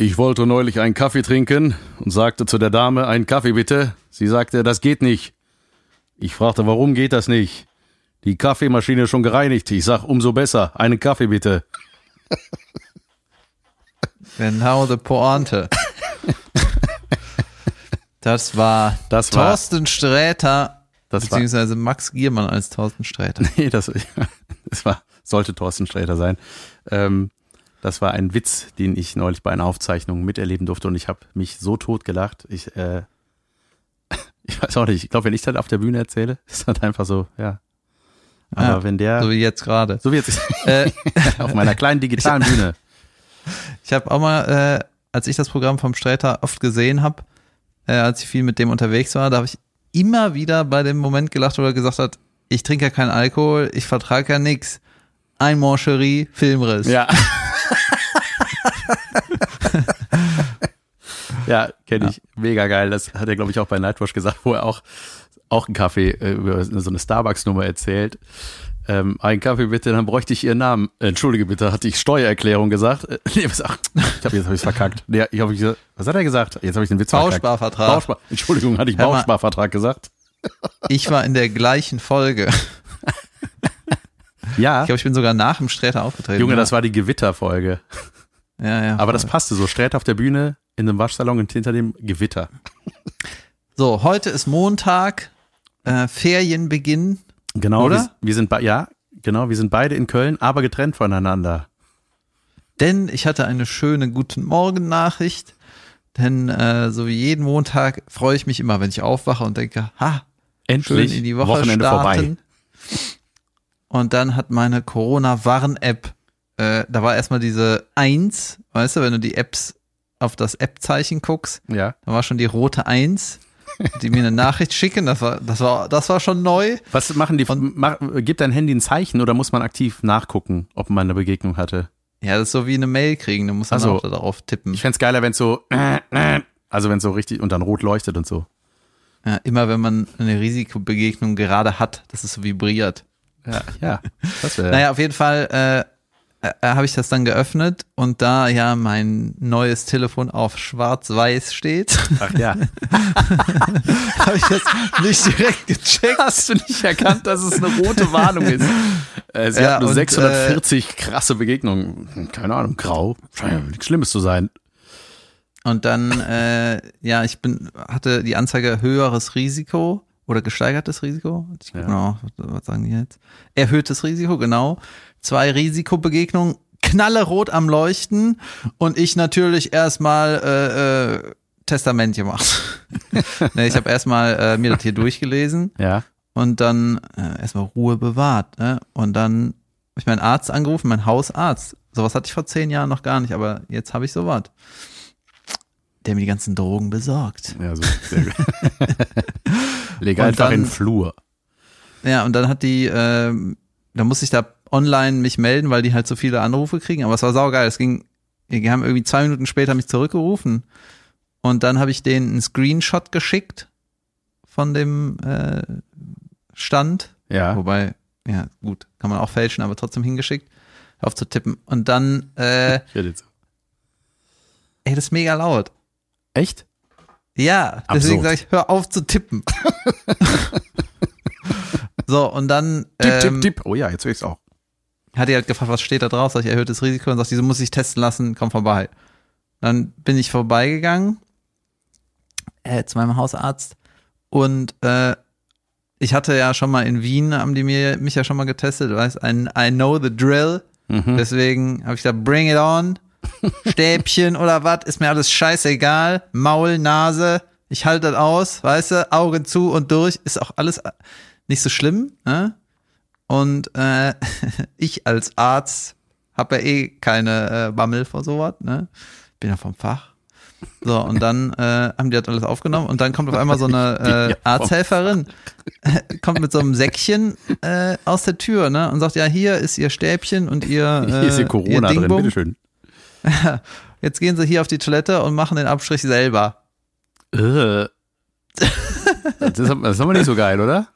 Ich wollte neulich einen Kaffee trinken und sagte zu der Dame, einen Kaffee bitte. Sie sagte, das geht nicht. Ich fragte, warum geht das nicht? Die Kaffeemaschine ist schon gereinigt. Ich sag, umso besser. Einen Kaffee bitte. Genau, the Pointe. Das war Das war- Thorsten Sträter, Das war- beziehungsweise Max Giermann als Thorsten Sträter. Nee, das, das war, sollte Thorsten Sträter sein. Ähm, das war ein Witz, den ich neulich bei einer Aufzeichnung miterleben durfte und ich habe mich so tot gelacht. Ich, äh, ich weiß auch nicht, ich glaube, wenn ich das auf der Bühne erzähle, ist das einfach so, ja. Aber Ja, wenn der, So so, wie jetzt gerade. wie jetzt Äh, auf meiner kleinen digitalen Bühne. ich habe auch mal, äh, als ich das Programm vom Sträter oft gesehen habe, äh, als ich viel mit dem unterwegs war, da habe ich immer wieder bei dem Moment gelacht, wo er gesagt hat, ich trinke ja keinen Alkohol, ich vertrage ja nix. Ein Mancherie, Filmriss. Ja. Ja, kenne ich. Mega geil. Das hat er, glaube ich, auch bei Nightwatch gesagt, wo er auch, auch einen Kaffee äh, über so eine Starbucks-Nummer erzählt. Ähm, einen Kaffee bitte, dann bräuchte ich Ihren Namen. Äh, Entschuldige bitte, hatte ich Steuererklärung gesagt? Äh, nee, was, ach, ich habe jetzt hab ich's verkackt. Nee, ich hab, ich, was hat er gesagt? Jetzt habe ich den Witz. Bausparvertrag. Bauspar Entschuldigung, hatte ich mal. Bausparvertrag gesagt? Ich war in der gleichen Folge. Ja. Ich glaube, ich bin sogar nach dem Sträter aufgetreten. Junge, ja. das war die Gewitterfolge. ja, ja, Aber das voll. passte so. Sträter auf der Bühne, in einem Waschsalon und hinter dem Gewitter. So, heute ist Montag, äh, Ferienbeginn. Genau, Oder? Wir, wir sind ja, genau, wir sind beide in Köln, aber getrennt voneinander. Denn ich hatte eine schöne Guten Morgen Nachricht. Denn äh, so wie jeden Montag freue ich mich immer, wenn ich aufwache und denke, ha, Endlich schön in die Woche Wochenende starten. Und dann hat meine Corona-Warn-App, äh, da war erstmal diese Eins, weißt du, wenn du die Apps auf das App-Zeichen guckst. Ja. da war schon die rote Eins, die mir eine Nachricht schicken. Das war, das war, das war schon neu. Was machen die? Und- Mach, gibt dein Handy ein Zeichen oder muss man aktiv nachgucken, ob man eine Begegnung hatte? Ja, das ist so wie eine Mail kriegen. Du musst dann Ach so. auch da darauf tippen. Ich fänd's geiler, wenn so, also wenn so richtig und dann rot leuchtet und so. Ja, immer wenn man eine Risikobegegnung gerade hat, dass es so vibriert. Ja, ja. Das wäre. Naja, auf jeden Fall äh, äh, habe ich das dann geöffnet und da ja mein neues Telefon auf schwarz-weiß steht, Ach ja. habe ich das nicht direkt gecheckt. Hast du nicht erkannt, dass es eine rote Warnung ist? Äh, sie Ja, hat nur und, 640 krasse Begegnungen. Keine Ahnung, grau. Scheint ja nichts Schlimmes zu sein. Und dann, äh, ja, ich bin, hatte die Anzeige höheres Risiko oder gesteigertes Risiko. Ich guck Ja. mal, was, was sagen die jetzt? Erhöhtes Risiko, genau. Zwei Risikobegegnungen, knallerot am Leuchten und ich natürlich erstmal äh, äh, Testament gemacht. nee, ich habe erstmal äh, mir das hier durchgelesen Ja. und dann äh, erstmal Ruhe bewahrt. Ne? Und dann habe ich meinen Arzt angerufen, meinen Hausarzt. Sowas hatte ich vor zehn Jahren noch gar nicht, aber jetzt habe ich sowas. Der mir die ganzen Drogen besorgt. Ja, so. Sehr gut. Leg einfach dann- in den Flur. Ja, und dann hat die, ähm, da musste ich da online mich melden, weil die halt so viele Anrufe kriegen. Aber es war saugeil. Es ging, die haben irgendwie zwei Minuten später mich zurückgerufen. Und dann habe ich denen einen Screenshot geschickt von dem äh, Stand. Ja. Wobei, ja, gut, kann man auch fälschen, aber trotzdem hingeschickt, auf zu tippen. Und dann, äh, Ich jetzt- ey, das ist mega laut. Echt? Ja, deswegen sage ich, hör auf zu tippen. so, und dann Tipp, ähm, tipp, tipp. Oh ja, jetzt höre ich's auch. Hat die halt gefragt, was steht da drauf? Sag ich, erhöhtes Risiko. Und sagt, diese muss ich testen lassen, komm vorbei. Dann bin ich vorbeigegangen äh, zu meinem Hausarzt und äh, ich hatte ja schon mal in Wien, haben die mir, mich ja schon mal getestet, weißt, ein I know the drill. Mhm. Deswegen habe ich gesagt, bring it on. Stäbchen oder was, ist mir alles scheißegal. Maul, Nase, ich halte das aus, weißt du, Augen zu und durch, ist auch alles nicht so schlimm. Ne? Und äh, ich als Arzt habe ja eh keine äh, Bammel vor sowas, ne? Bin ja vom Fach. So, und dann äh, haben die das alles aufgenommen und dann kommt auf einmal so eine äh, Arzthelferin, kommt mit so einem Säckchen äh, aus der Tür, ne? Und sagt, ja, hier ist ihr Stäbchen und ihr, äh, Hier ist hier Corona ihr drin, bitteschön. Jetzt gehen sie hier auf die Toilette und machen den Abstrich selber. Äh. Das ist, das ist aber nicht so geil, oder?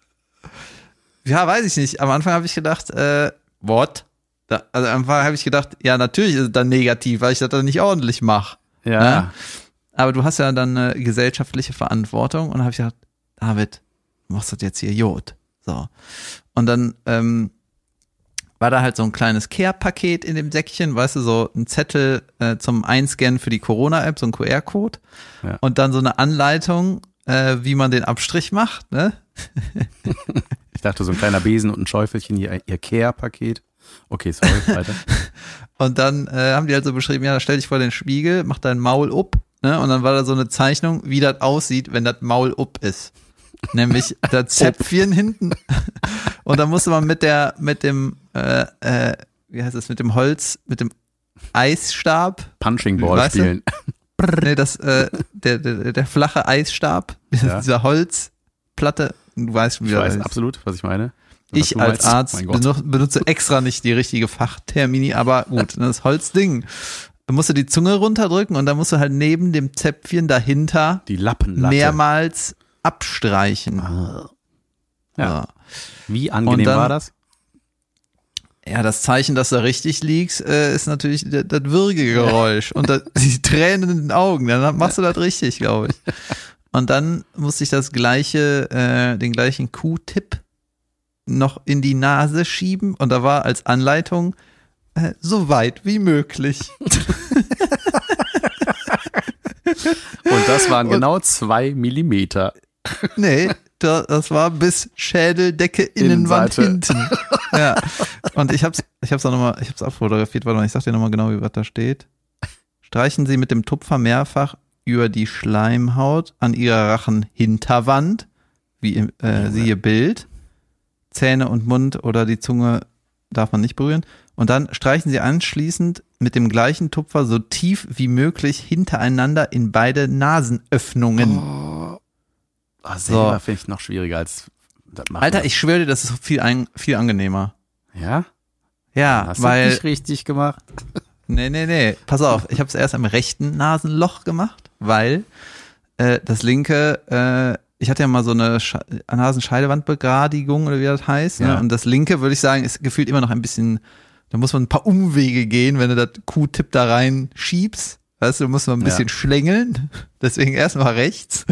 Ja, weiß ich nicht. Am Anfang habe ich gedacht, äh, what? Da, also am Anfang habe ich gedacht, ja, natürlich ist es dann negativ, weil ich das dann nicht ordentlich mache. Ja. Ne? Aber du hast ja dann eine gesellschaftliche Verantwortung und dann habe ich gedacht, David, du machst das jetzt hier Jod. So. Und dann ähm, war da halt so ein kleines Care-Paket in dem Säckchen, weißt du, so ein Zettel äh, zum Einscannen für die Corona-App, so ein QR-Code. Ja. Und dann so eine Anleitung, äh, wie man den Abstrich macht, ne? Ich dachte, so ein kleiner Besen und ein Schäufelchen, hier ihr Care-Paket. Okay, sorry, weiter. Und dann äh, haben die halt so beschrieben, ja, stell dich vor den Spiegel, mach dein Maul up, ne? Und dann war da so eine Zeichnung, wie das aussieht, wenn das Maul up ist. Nämlich das Zäpfchen hinten. Und dann musste man mit der, mit dem, äh, äh, wie heißt das, mit dem Holz, mit dem Eisstab, Punching Ball Weißt du? spielen. nee, das, äh, der, der, der flache Eisstab, Ja. dieser Holzplatte, du weißt, wie Ich weiß absolut, was ich meine. Was Ich als meinst. Arzt benutze, extra nicht die richtige Fachtermini, aber gut, das Holzding. Da musst du die Zunge runterdrücken und dann musst du halt neben dem Zäpfchen dahinter Die Lappenlatte. mehrmals abstreichen. Ah. Ja. Ja. Wie angenehm dann- war das? ja, das Zeichen, dass du richtig liegst, äh, ist natürlich das, das Würgegeräusch und das, die Tränen in den Augen. Dann machst du das richtig, glaube ich. Und dann musste ich das gleiche, äh, den gleichen Q-Tipp noch in die Nase schieben und da war als Anleitung äh, so weit wie möglich. Und das waren genau zwei Millimeter. Nee, da, das war bis Schädeldecke Innenwand Innenseite. hinten. Ja. Und ich hab's, ich hab's auch nochmal, ich hab's abfotografiert, warte mal, ich sag dir nochmal genau, wie was da steht. Streichen Sie mit dem Tupfer mehrfach über die Schleimhaut an Ihrer Rachenhinterwand, wie im, äh, siehe Bild. Zähne und Mund oder die Zunge darf man nicht berühren. Und dann streichen Sie anschließend mit dem gleichen Tupfer so tief wie möglich hintereinander in beide Nasenöffnungen. Oh. Ah, selber finde ich noch schwieriger als das machen. Alter, ich schwöre dir, das ist viel, ein, viel angenehmer. Ja? Ja, Hast du weil. nicht richtig gemacht? Nee, nee, nee. Pass auf, ich habe es erst am rechten Nasenloch gemacht, weil äh, das linke, äh, ich hatte ja mal so eine Sch Nasenscheidewandbegradigung oder wie das heißt. Ja. Ne? Und das linke, würde ich sagen, ist gefühlt immer noch ein bisschen, da muss man ein paar Umwege gehen, wenn du das Q-Tipp da rein schiebst. Weißt du, da muss man ein Ja. bisschen schlängeln. Deswegen erstmal rechts.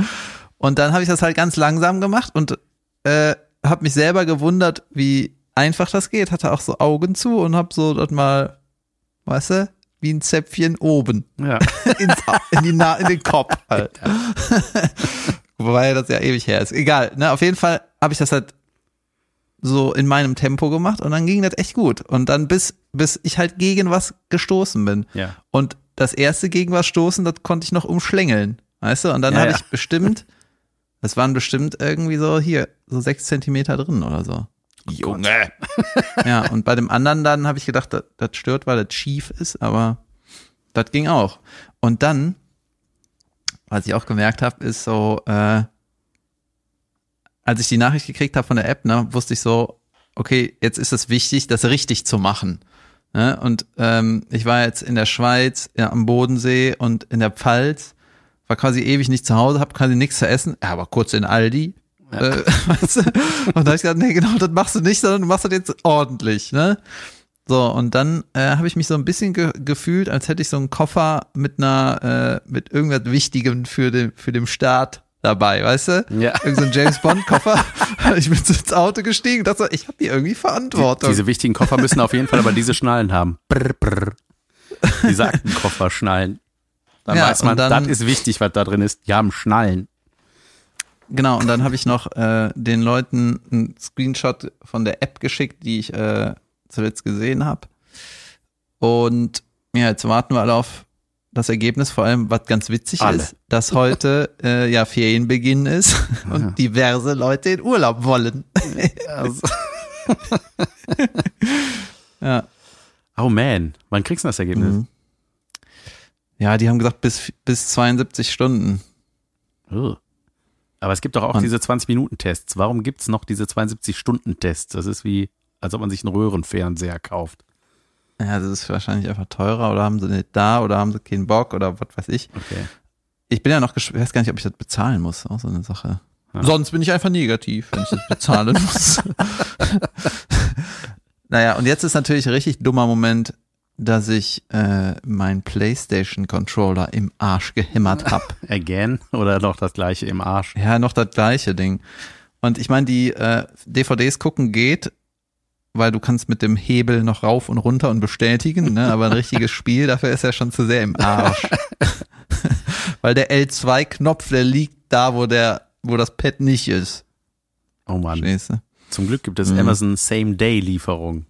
Und dann habe ich das halt ganz langsam gemacht und äh, habe mich selber gewundert, wie einfach das geht. Hatte auch so Augen zu und habe so das mal, weißt du, wie ein Zäpfchen oben Ja. ins, in, die Na in den Kopf halt. Wobei das ja ewig her ist. Egal, ne? Auf jeden Fall habe ich das halt so in meinem Tempo gemacht und dann ging das echt gut. Und dann bis, bis ich halt gegen was gestoßen bin. Ja. Und das erste gegen was stoßen, das konnte ich noch umschlängeln. Weißt du? Und dann Ja, habe ja. ich bestimmt, das waren bestimmt irgendwie so hier, so sechs Zentimeter drin oder so. Junge. Ja, und bei dem anderen dann habe ich gedacht, das, das stört, weil das schief ist, aber das ging auch. Und dann, was ich auch gemerkt habe, ist so, äh, als ich die Nachricht gekriegt habe von der App, ne, wusste ich so, okay, jetzt ist es wichtig, das richtig zu machen. Ne? Und ähm, ich war jetzt in der Schweiz, ja, am Bodensee und in der Pfalz, war quasi ewig nicht zu Hause, habe quasi nichts zu essen, ja, aber kurz in Aldi. Äh, weißt du? Und da habe ich gesagt, nee, genau, das machst du nicht, sondern du machst das jetzt ordentlich, ne? So, und dann äh, habe ich mich so ein bisschen ge gefühlt, als hätte ich so einen Koffer mit einer, äh, mit irgendwas Wichtigem für den, für den Staat dabei, weißt du? Ja. Irgend so ein James Bond Koffer. ich bin so ins Auto gestiegen und dachte so, ich habe hier irgendwie Verantwortung. Diese wichtigen Koffer müssen auf jeden Fall aber diese Schnallen haben. Brr, brr. Diese Aktenkoffer schnallen. Dann Ja, weiß man, dann- das ist wichtig, was da drin ist. Die haben Schnallen. Genau, und dann habe ich noch äh, den Leuten einen Screenshot von der App geschickt, die ich äh, zuletzt gesehen habe. Und ja, jetzt warten wir alle auf das Ergebnis, vor allem, was ganz witzig Alle. ist, dass heute äh, ja Ferienbeginn ist und diverse Leute in Urlaub wollen. Also, ja. oh man, wann kriegst du das Ergebnis? Mhm. ja, die haben gesagt, bis, bis 72 Stunden. Oh. Aber es gibt doch auch Und- diese 20-Minuten-Tests. Warum gibt's noch diese 72-Stunden-Tests? Das ist wie, als ob man sich einen Röhrenfernseher kauft. Ja, das ist wahrscheinlich einfach teurer oder haben sie nicht da oder haben sie keinen Bock oder was weiß ich. Okay. Ich bin ja noch ich weiß gar nicht, ob ich das bezahlen muss, auch so eine Sache. Ja. Sonst bin ich einfach negativ, wenn ich das bezahlen muss. naja, und jetzt ist natürlich ein richtig dummer Moment. Dass ich äh, meinen PlayStation-Controller im Arsch gehämmert hab. Again oder noch das gleiche im Arsch? Ja, noch das gleiche Ding. Und ich meine, die äh, DVDs gucken geht, weil du kannst mit dem Hebel noch rauf und runter und bestätigen, ne? aber ein richtiges Spiel, dafür ist er schon zu sehr im Arsch. weil der L2-Knopf, der liegt da, wo der, wo das Pad nicht ist. Oh Mann. Du? Zum Glück gibt es Mhm. Amazon Same-Day-Lieferung.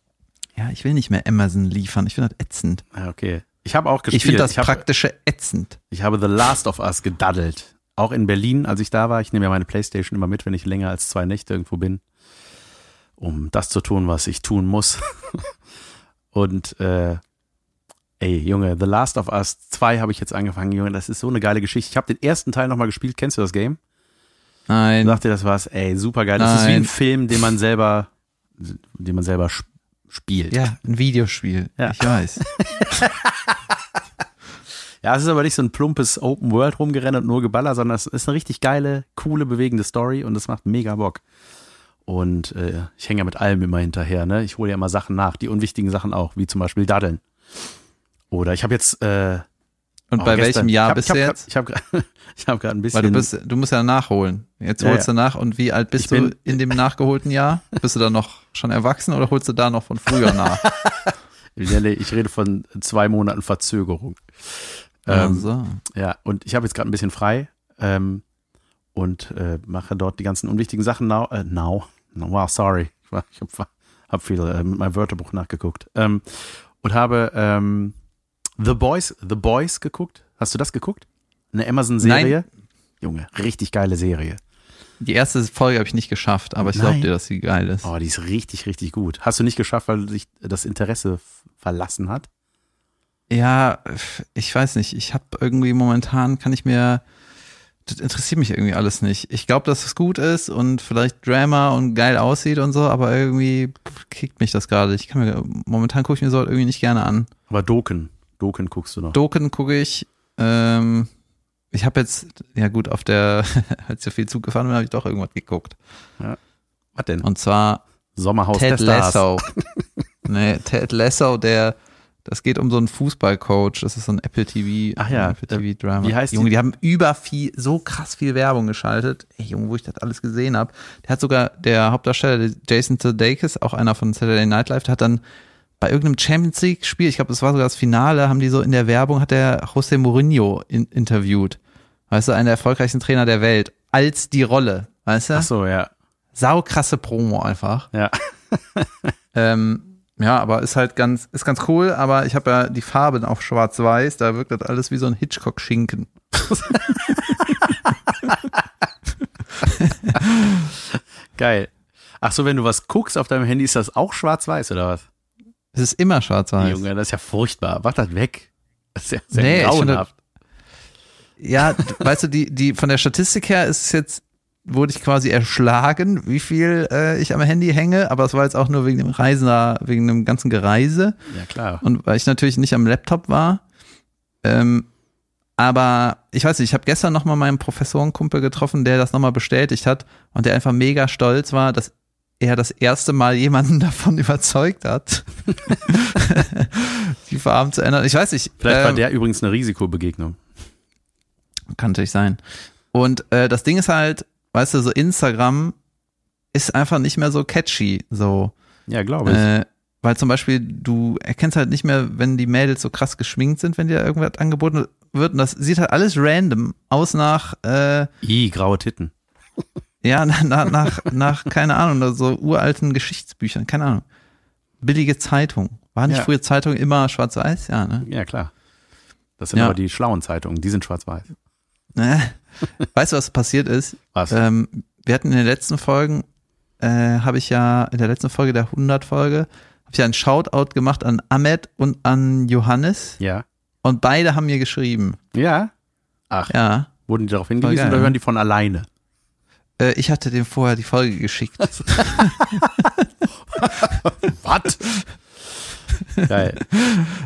Ja, ich will nicht mehr Amazon liefern. Ich finde das ätzend. Ah, Okay. Ich habe auch gespielt. Ich finde das ich hab, praktische ätzend. Ich habe The Last of Us gedaddelt. Auch in Berlin, als ich da war. Ich nehme ja meine Playstation immer mit, wenn ich länger als zwei Nächte irgendwo bin, um das zu tun, was ich tun muss. Und äh, ey, Junge, The Last of Us 2 habe ich jetzt angefangen, Junge. Das ist so eine geile Geschichte. Ich habe den ersten Teil nochmal gespielt. Kennst du das Game? Nein. Sagt dir das was? Ey, super geil. Das ist wie ein. Film, den man selber, den man selber sp- spielt. Ja, ein Videospiel. Ja. Ich weiß. Ja, es ist aber nicht so ein plumpes Open World rumgerannt und nur Geballer, sondern es ist eine richtig geile, coole, bewegende Story und es macht mega Bock. Und äh, ich hänge ja mit allem immer hinterher, ne? Ich hole ja immer Sachen nach, die unwichtigen Sachen auch, wie zum Beispiel Daddeln. Oder ich habe jetzt äh, Und auch bei gestern- welchem Jahr hab, bist du jetzt? Ich habe ich hab gerade ein bisschen Weil du bist, du musst ja nachholen. Jetzt Ja, holst du nach und wie alt bist du in dem nachgeholten Jahr? Bist du da noch schon erwachsen oder holst du da noch von früher nach? Ich rede von zwei Monaten Verzögerung. Ähm, also. Ja, und ich habe jetzt gerade ein bisschen frei ähm, und äh, mache dort die ganzen unwichtigen Sachen now. Äh, now. No, wow, sorry. Ich habe hab viel äh, mit meinem Wörterbuch nachgeguckt. Ähm, und habe ähm, The Boys, The Boys geguckt. Hast du das geguckt? Eine Amazon-Serie? Junge, richtig geile Serie. Die erste Folge habe ich nicht geschafft, aber ich glaube dir, dass sie geil ist. Oh, die ist richtig, richtig gut. Hast du nicht geschafft, weil sich das Interesse verlassen hat? Ja, ich weiß nicht. Ich habe irgendwie momentan kann ich mir das interessiert mich irgendwie alles nicht. Ich glaube, dass es gut ist und vielleicht Drama und geil aussieht und so, aber irgendwie kickt mich das gerade. Ich kann mir momentan gucke ich mir so irgendwie nicht gerne an. Aber Doken, Doken guckst du noch. Doken gucke ich. Ähm, ich habe jetzt, ja gut, auf der, als ich so viel Zug gefahren bin, habe ich doch irgendwas geguckt. Was denn? Und zwar Sommerhaus Ted. Lasso. nee, Ted Lasso, der, das geht um so einen Fußballcoach. Das ist so ein Apple TV, Ach ja, Apple TV Drama. wie heißt Junge, die? die haben über viel, so krass viel Werbung geschaltet. Ey, Junge, wo ich das alles gesehen habe. Der hat sogar, der Hauptdarsteller, Jason Sudeikis, auch einer von Saturday Night Live, der hat dann bei irgendeinem Champions League Spiel, ich glaube, das war sogar das Finale, haben die so in der Werbung, hat der José Mourinho in, interviewt. Weißt du, einer der erfolgreichsten Trainer der Welt. Als die Rolle. Weißt du? Ach so, ja. Saukrasse Promo einfach. Ja. Ähm, ja, aber ist halt ganz, ist ganz cool, aber ich habe ja die Farben auf schwarz-weiß, da wirkt das alles wie so ein Hitchcock-Schinken. Geil. Ach so, wenn du was guckst auf deinem Handy, ist das auch schwarz-weiß oder was? Es ist immer schwarz-weiß. Junge, das ist ja furchtbar. Mach das weg. Das ist ja sehr Nee, finde grauenhaft. Ja, weißt du, die, die, von der Statistik her ist es jetzt, wurde ich quasi erschlagen, wie viel äh, ich am Handy hänge, aber es war jetzt auch nur wegen dem Reisen, da, wegen dem ganzen Gereise. Ja, klar. Und weil ich natürlich nicht am Laptop war. Ähm, aber ich weiß nicht, ich habe gestern nochmal meinen Professorenkumpel getroffen, der das nochmal bestätigt hat und der einfach mega stolz war, dass er das erste Mal jemanden davon überzeugt hat, die Farben zu ändern. Ich weiß nicht. Vielleicht war ähm, der übrigens eine Risikobegegnung. kann natürlich sein. Und äh, das Ding ist halt, weißt du, so Instagram ist einfach nicht mehr so catchy, so. Ja, glaube ich. Äh, weil zum Beispiel du erkennst halt nicht mehr, wenn die Mädels so krass geschminkt sind, wenn dir irgendwas angeboten wird. Und das sieht halt alles random aus nach, äh, I, graue Titten. Ja, nach, nach, nach, keine Ahnung, so uralten Geschichtsbüchern, keine Ahnung. Billige Zeitung. War nicht Ja. früher Zeitung immer schwarz-weiß? Ja, ne? Ja, klar. Das sind Ja. aber die schlauen Zeitungen, die sind schwarz-weiß. Äh. Weißt du, was passiert ist? Was? Ähm, wir hatten in den letzten Folgen, äh, habe ich ja, in der letzten Folge, der 100-Folge, habe ich ja einen Shoutout gemacht an Ahmed und an Johannes ja. und beide haben mir geschrieben. Ja? Ach, Ja. wurden die darauf hingewiesen geil, oder ne? hören die von alleine? Äh, ich hatte dem vorher die Folge geschickt. Was? Geil.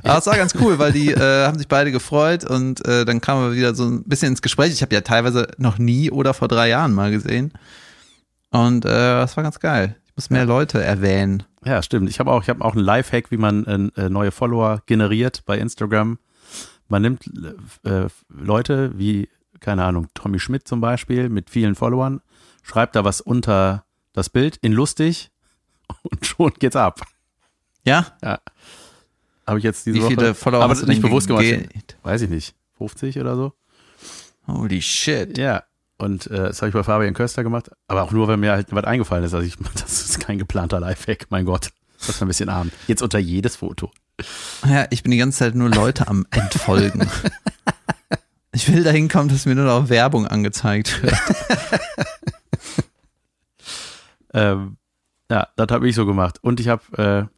Aber es war ganz cool, weil die äh, haben sich beide gefreut und äh, dann kamen wir wieder so ein bisschen ins Gespräch. Ich habe ja teilweise noch nie oder vor drei Jahren mal gesehen. Und äh, das war ganz geil. Ich muss mehr Leute erwähnen. Ja, stimmt. Ich habe auch, ich habe auch einen Lifehack, wie man äh, neue Follower generiert bei Instagram. Man nimmt äh, Leute wie, keine Ahnung, Tommy Schmidt zum Beispiel mit vielen Followern, schreibt da was unter das Bild in lustig und schon geht's ab. Ja? Ja. Habe ich jetzt diese Wie viele Woche, Follower aber hast du nicht bewusst gemacht. ge- Weiß ich nicht. 50 oder so. Holy shit. Ja. Und äh, das habe ich bei Fabian Köster gemacht, aber auch nur, weil mir halt was eingefallen ist. Also ich, das ist kein geplanter Lifehack, mein Gott. Das ist ein bisschen arm. Jetzt unter jedes Foto. Ja, ich bin die ganze Zeit nur Leute am Entfolgen. Ich will dahin kommen, dass mir nur noch Werbung angezeigt wird. Ähm, ja, das habe ich so gemacht. Und ich habe äh,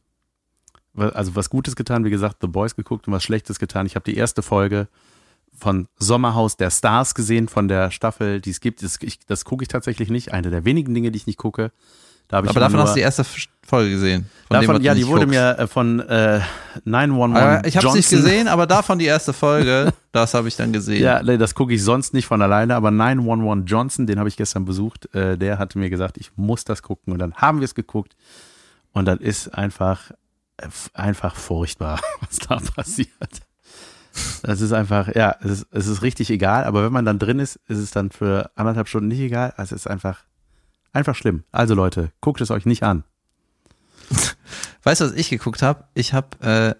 also was Gutes getan, wie gesagt, The Boys geguckt und was Schlechtes getan. Ich habe die erste Folge von Sommerhaus der Stars gesehen, von der Staffel, die es gibt. Das, das gucke ich tatsächlich nicht. Eine der wenigen Dinge, die ich nicht gucke. Da Aber davon hast du die erste Folge gesehen. Von dem, davon, du ja, die wurde guckst. mir äh, von äh, 911 Aber ich habe es nicht gesehen, aber davon die erste Folge, das habe ich dann gesehen. Ja, nee, das gucke ich sonst nicht von alleine, aber 911 Johnson, den habe ich gestern besucht, äh, der hatte mir gesagt, ich muss das gucken und dann haben wir es geguckt und das ist einfach, einfach furchtbar, was da passiert. Das ist einfach, ja, es ist, es ist richtig egal, aber wenn man dann drin ist, ist es dann für anderthalb Stunden nicht egal. Also es ist einfach, einfach schlimm. Also Leute, guckt es euch nicht an. Weißt du, was ich geguckt habe? Ich habe, äh,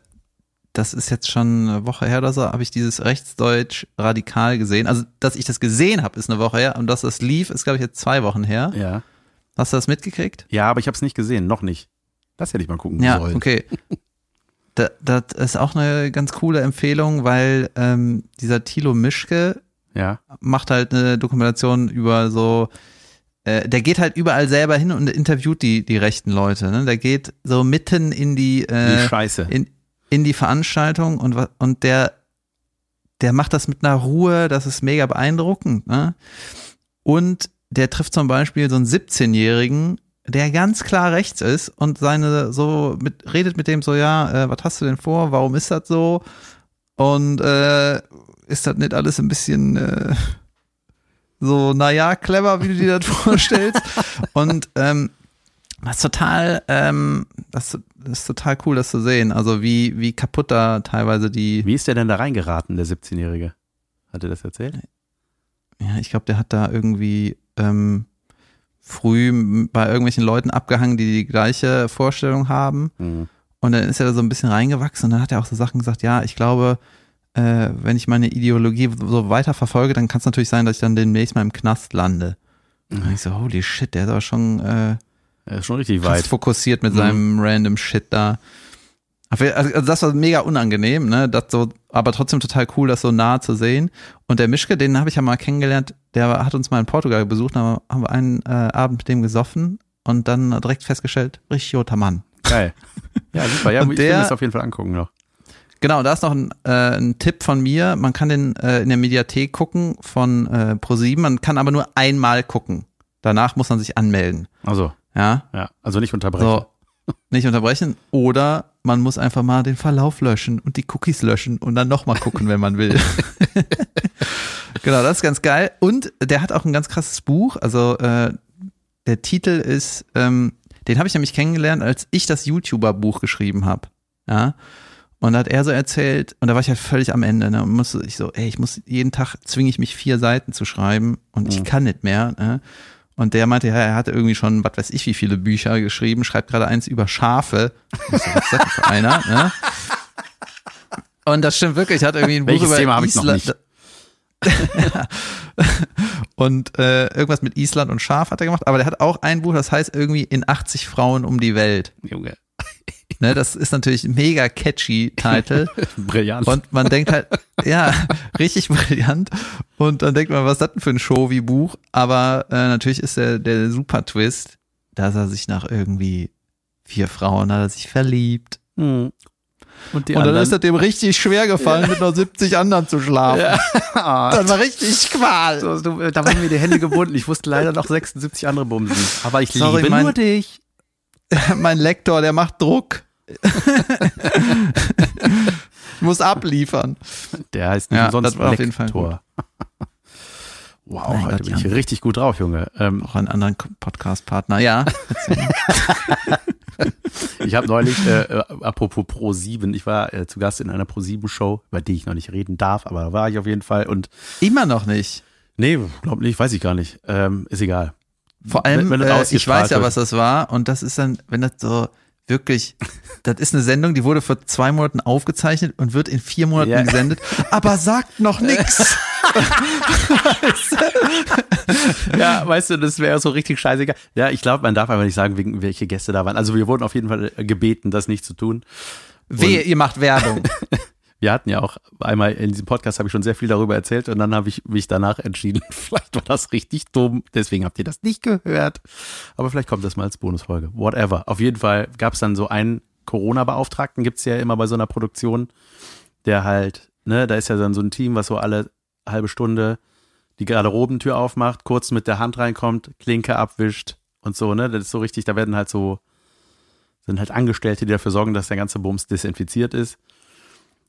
das ist jetzt schon eine Woche her oder so, habe ich dieses Rechtsdeutsch radikal gesehen. Also, dass ich das gesehen habe, ist eine Woche her und dass das lief, ist, glaube ich, jetzt zwei Wochen her. Ja. Hast du das mitgekriegt? Ja, aber ich habe es nicht gesehen, noch nicht. Das hätte ich mal gucken Ja, sollen. okay. Da, das ist auch eine ganz coole Empfehlung, weil ähm, dieser Thilo Mischke Ja. macht halt eine Dokumentation über so, äh, der geht halt überall selber hin und interviewt die, die rechten Leute. Ne? Der geht so mitten in die, Die äh, Scheiße. in, in die Veranstaltung und, und der, der macht das mit einer Ruhe, das ist mega beeindruckend. Ne? Und der trifft zum Beispiel so einen 17-Jährigen, der ganz klar rechts ist und seine so mit, redet mit dem so, ja, äh, was hast du denn vor? Warum ist das so? Und äh, ist das nicht alles ein bisschen äh, so, naja, clever, wie du dir das vorstellst? und ähm, ist total, ähm, das, das ist total cool, das zu sehen. Also wie, wie kaputt da teilweise die, Wie ist der denn da reingeraten, der 17-Jährige? Hat er das erzählt? ja, ich glaube, der hat da irgendwie ähm, früh bei irgendwelchen Leuten abgehangen, die die gleiche Vorstellung haben. Mhm. Und dann ist er da so ein bisschen reingewachsen und dann hat er auch so Sachen gesagt, ja, ich glaube, äh, wenn ich meine Ideologie so weiter verfolge, dann kann es natürlich sein, dass ich dann demnächst mal im Knast lande. Und ich so, holy shit, der ist aber schon äh, Er ist schon richtig weit. fokussiert mit Mhm. seinem random Shit da. Aber- Also das war mega unangenehm, ne? Das so, aber trotzdem total cool, das so nah zu sehen. Und der Mischke, den habe ich ja mal kennengelernt, der hat uns mal in Portugal besucht, da haben wir einen äh, Abend mit dem gesoffen und dann direkt festgestellt, richtig Mann. Geil. Ja, super. Ja, Und ich will der- das auf jeden Fall angucken noch. Genau, da ist noch ein, äh, ein Tipp von mir. Man kann den äh, in der Mediathek gucken von äh, Pro7. Man kann aber nur einmal gucken. Danach muss man sich anmelden. Also, Ja, ja, also nicht unterbrechen. so nicht unterbrechen. Oder man muss einfach mal den Verlauf löschen und die Cookies löschen und dann nochmal gucken, wenn man will. genau, das ist ganz geil. Und der hat auch ein ganz krasses Buch. Also äh, der Titel ist, ähm, den habe ich nämlich kennengelernt, als ich das YouTuber-Buch geschrieben habe. Ja. Und da hat er so erzählt, und da war ich halt völlig am Ende, ne? Und musste ich so, ey, ich muss jeden Tag zwinge ich mich vier Seiten zu schreiben und ich Mhm. kann nicht mehr. Ne? Und der meinte, ja, er hatte irgendwie schon, was weiß ich, wie viele Bücher geschrieben, schreibt gerade eins über Schafe. Ich so, was ist das für einer? Ne? Und das stimmt wirklich, hat irgendwie ein Buch Welches über Thema habe ich noch Island- nicht? und äh, irgendwas mit Island und Schaf hat er gemacht, aber der hat auch ein Buch, das heißt irgendwie in 80 Frauen um die Welt. Junge, Ne, das ist natürlich ein mega catchy Titel brillant. und man denkt halt, ja, richtig brillant und dann denkt man, was ist das denn für ein Showy-Buch? Aber äh, natürlich ist der, der super Twist, dass er sich nach irgendwie vier Frauen hat er sich verliebt. Mhm. Und und dann ist es dem richtig schwer gefallen, mit noch 70 anderen zu schlafen. Ah, Das war richtig Qual. so, da waren mir die Hände gebunden. Ich wusste leider noch 76 andere Bumsen. Aber ich Sorry, liebe mein- nur dich. mein Lektor, der macht Druck. Muss abliefern. Der heißt nicht Ja, umsonst das war auf jeden Fall Lektor. Wow, Mein heute Gott, bin ich Jan. richtig gut drauf, Junge. Ähm, Auch einen anderen Podcast-Partner. Ja. ich habe neulich, äh, äh, apropos Pro 7, ich war äh, zu Gast in einer Pro 7 Show, über die ich noch nicht reden darf, aber da war ich auf jeden Fall und Immer noch nicht. nee, glaub nicht, weiß ich gar nicht. Ähm, ist egal. Vor allem, Wenn- wenn äh, ich weiß ja, was das war. Und das ist dann, wenn das so wirklich, das ist eine Sendung, die wurde vor zwei Monaten aufgezeichnet und wird in vier Monaten Ja. gesendet, aber sagt noch nix. Ja, weißt du, das wäre so richtig scheißegal. Ja, ich glaube, man darf einfach nicht sagen, welche Gäste da waren. Also wir wurden auf jeden Fall gebeten, das nicht zu tun. Wehe, ihr macht Werbung. Wir hatten ja auch einmal in diesem Podcast habe ich schon sehr viel darüber erzählt und dann habe ich mich danach entschieden, vielleicht war das richtig dumm, deswegen habt ihr das nicht gehört. Aber vielleicht kommt das mal als Bonusfolge. Whatever. Auf jeden Fall gab es dann so einen Corona-Beauftragten, gibt's ja immer bei so einer Produktion, der halt, ne, da ist ja dann so ein Team, was so alle halbe Stunde die Garderobentür aufmacht, kurz mit der Hand reinkommt, Klinke abwischt und so, ne? Das ist so richtig, da werden halt so, sind halt Angestellte, die dafür sorgen, dass der ganze Bums desinfiziert ist.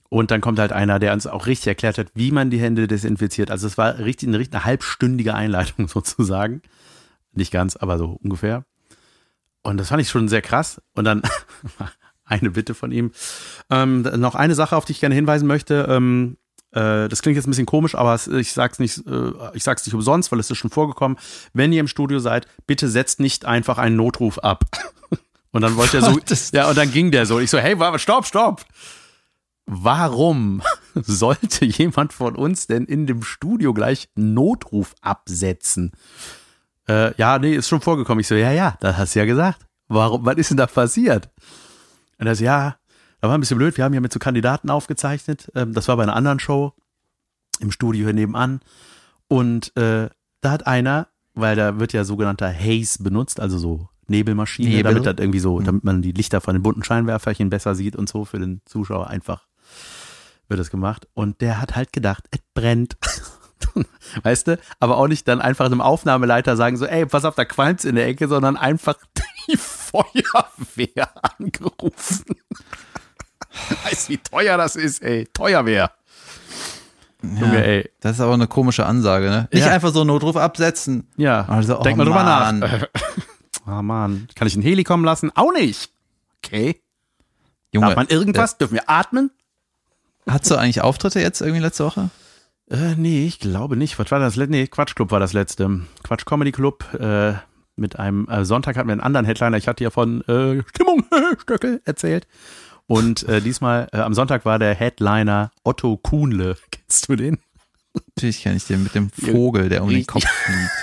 Und dann kommt halt einer, der uns auch richtig erklärt hat, wie man die Hände desinfiziert. Also es war richtig eine, eine halbstündige Einleitung sozusagen. Nicht ganz, aber so ungefähr. Und das fand ich schon sehr krass. Und dann eine Bitte von ihm. Ähm, noch eine Sache, auf die ich gerne hinweisen möchte. Ähm, äh, das klingt jetzt ein bisschen komisch, aber ich sag's nicht, äh, ich sag's nicht umsonst, weil es ist schon vorgekommen. Wenn ihr im Studio seid, bitte setzt nicht einfach einen Notruf ab. Und dann wollte er so, ja, und dann ging der so. Ich so, hey, stopp, stopp. Warum sollte jemand von uns denn in dem Studio gleich einen Notruf absetzen? Äh, ja, nee, ist schon vorgekommen. Ich so, ja, ja, das hast du ja gesagt. Warum, was ist denn da passiert? Und er so, ja, da war ein bisschen blöd. Wir haben ja mit so Kandidaten aufgezeichnet. Ähm, das war bei einer anderen Show im Studio hier nebenan. Und äh, da hat einer, weil da wird ja sogenannter Haze benutzt, also so Nebelmaschine, Nebel. damit das irgendwie so, damit man die Lichter von den bunten Scheinwerferchen besser sieht und so für den Zuschauer einfach wird das gemacht. Und der hat halt gedacht, es brennt. weißt du? Aber auch nicht dann einfach einem Aufnahmeleiter sagen so, ey, pass auf, da qualmt's in der Ecke, sondern einfach die Feuerwehr angerufen. weißt wie teuer das ist, ey. Teuerwehr. Junge, ey. Das ist aber eine komische Ansage, ne? Nicht Ja. einfach so einen Notruf absetzen. Ja, Also, oh denk mal drüber nach. Ah, Mann. Kann ich ein Heli kommen lassen? Auch nicht. Okay. Junge, Darf man irgendwas? Dürfen wir atmen? Hast du eigentlich Auftritte jetzt irgendwie letzte Woche? Äh, nee, ich glaube nicht. Was war das letzte? Nee, Quatschclub war das letzte. Quatsch Comedy Club. Äh, mit einem äh, Sonntag hatten wir einen anderen Headliner. Ich hatte ja von äh, Stimmung Stöckel erzählt. Und äh, diesmal äh, am Sonntag war der Headliner Otto Kuhnle. Kennst du den? Natürlich kenne ich den mit dem Vogel, der um den. Kopf fliegt.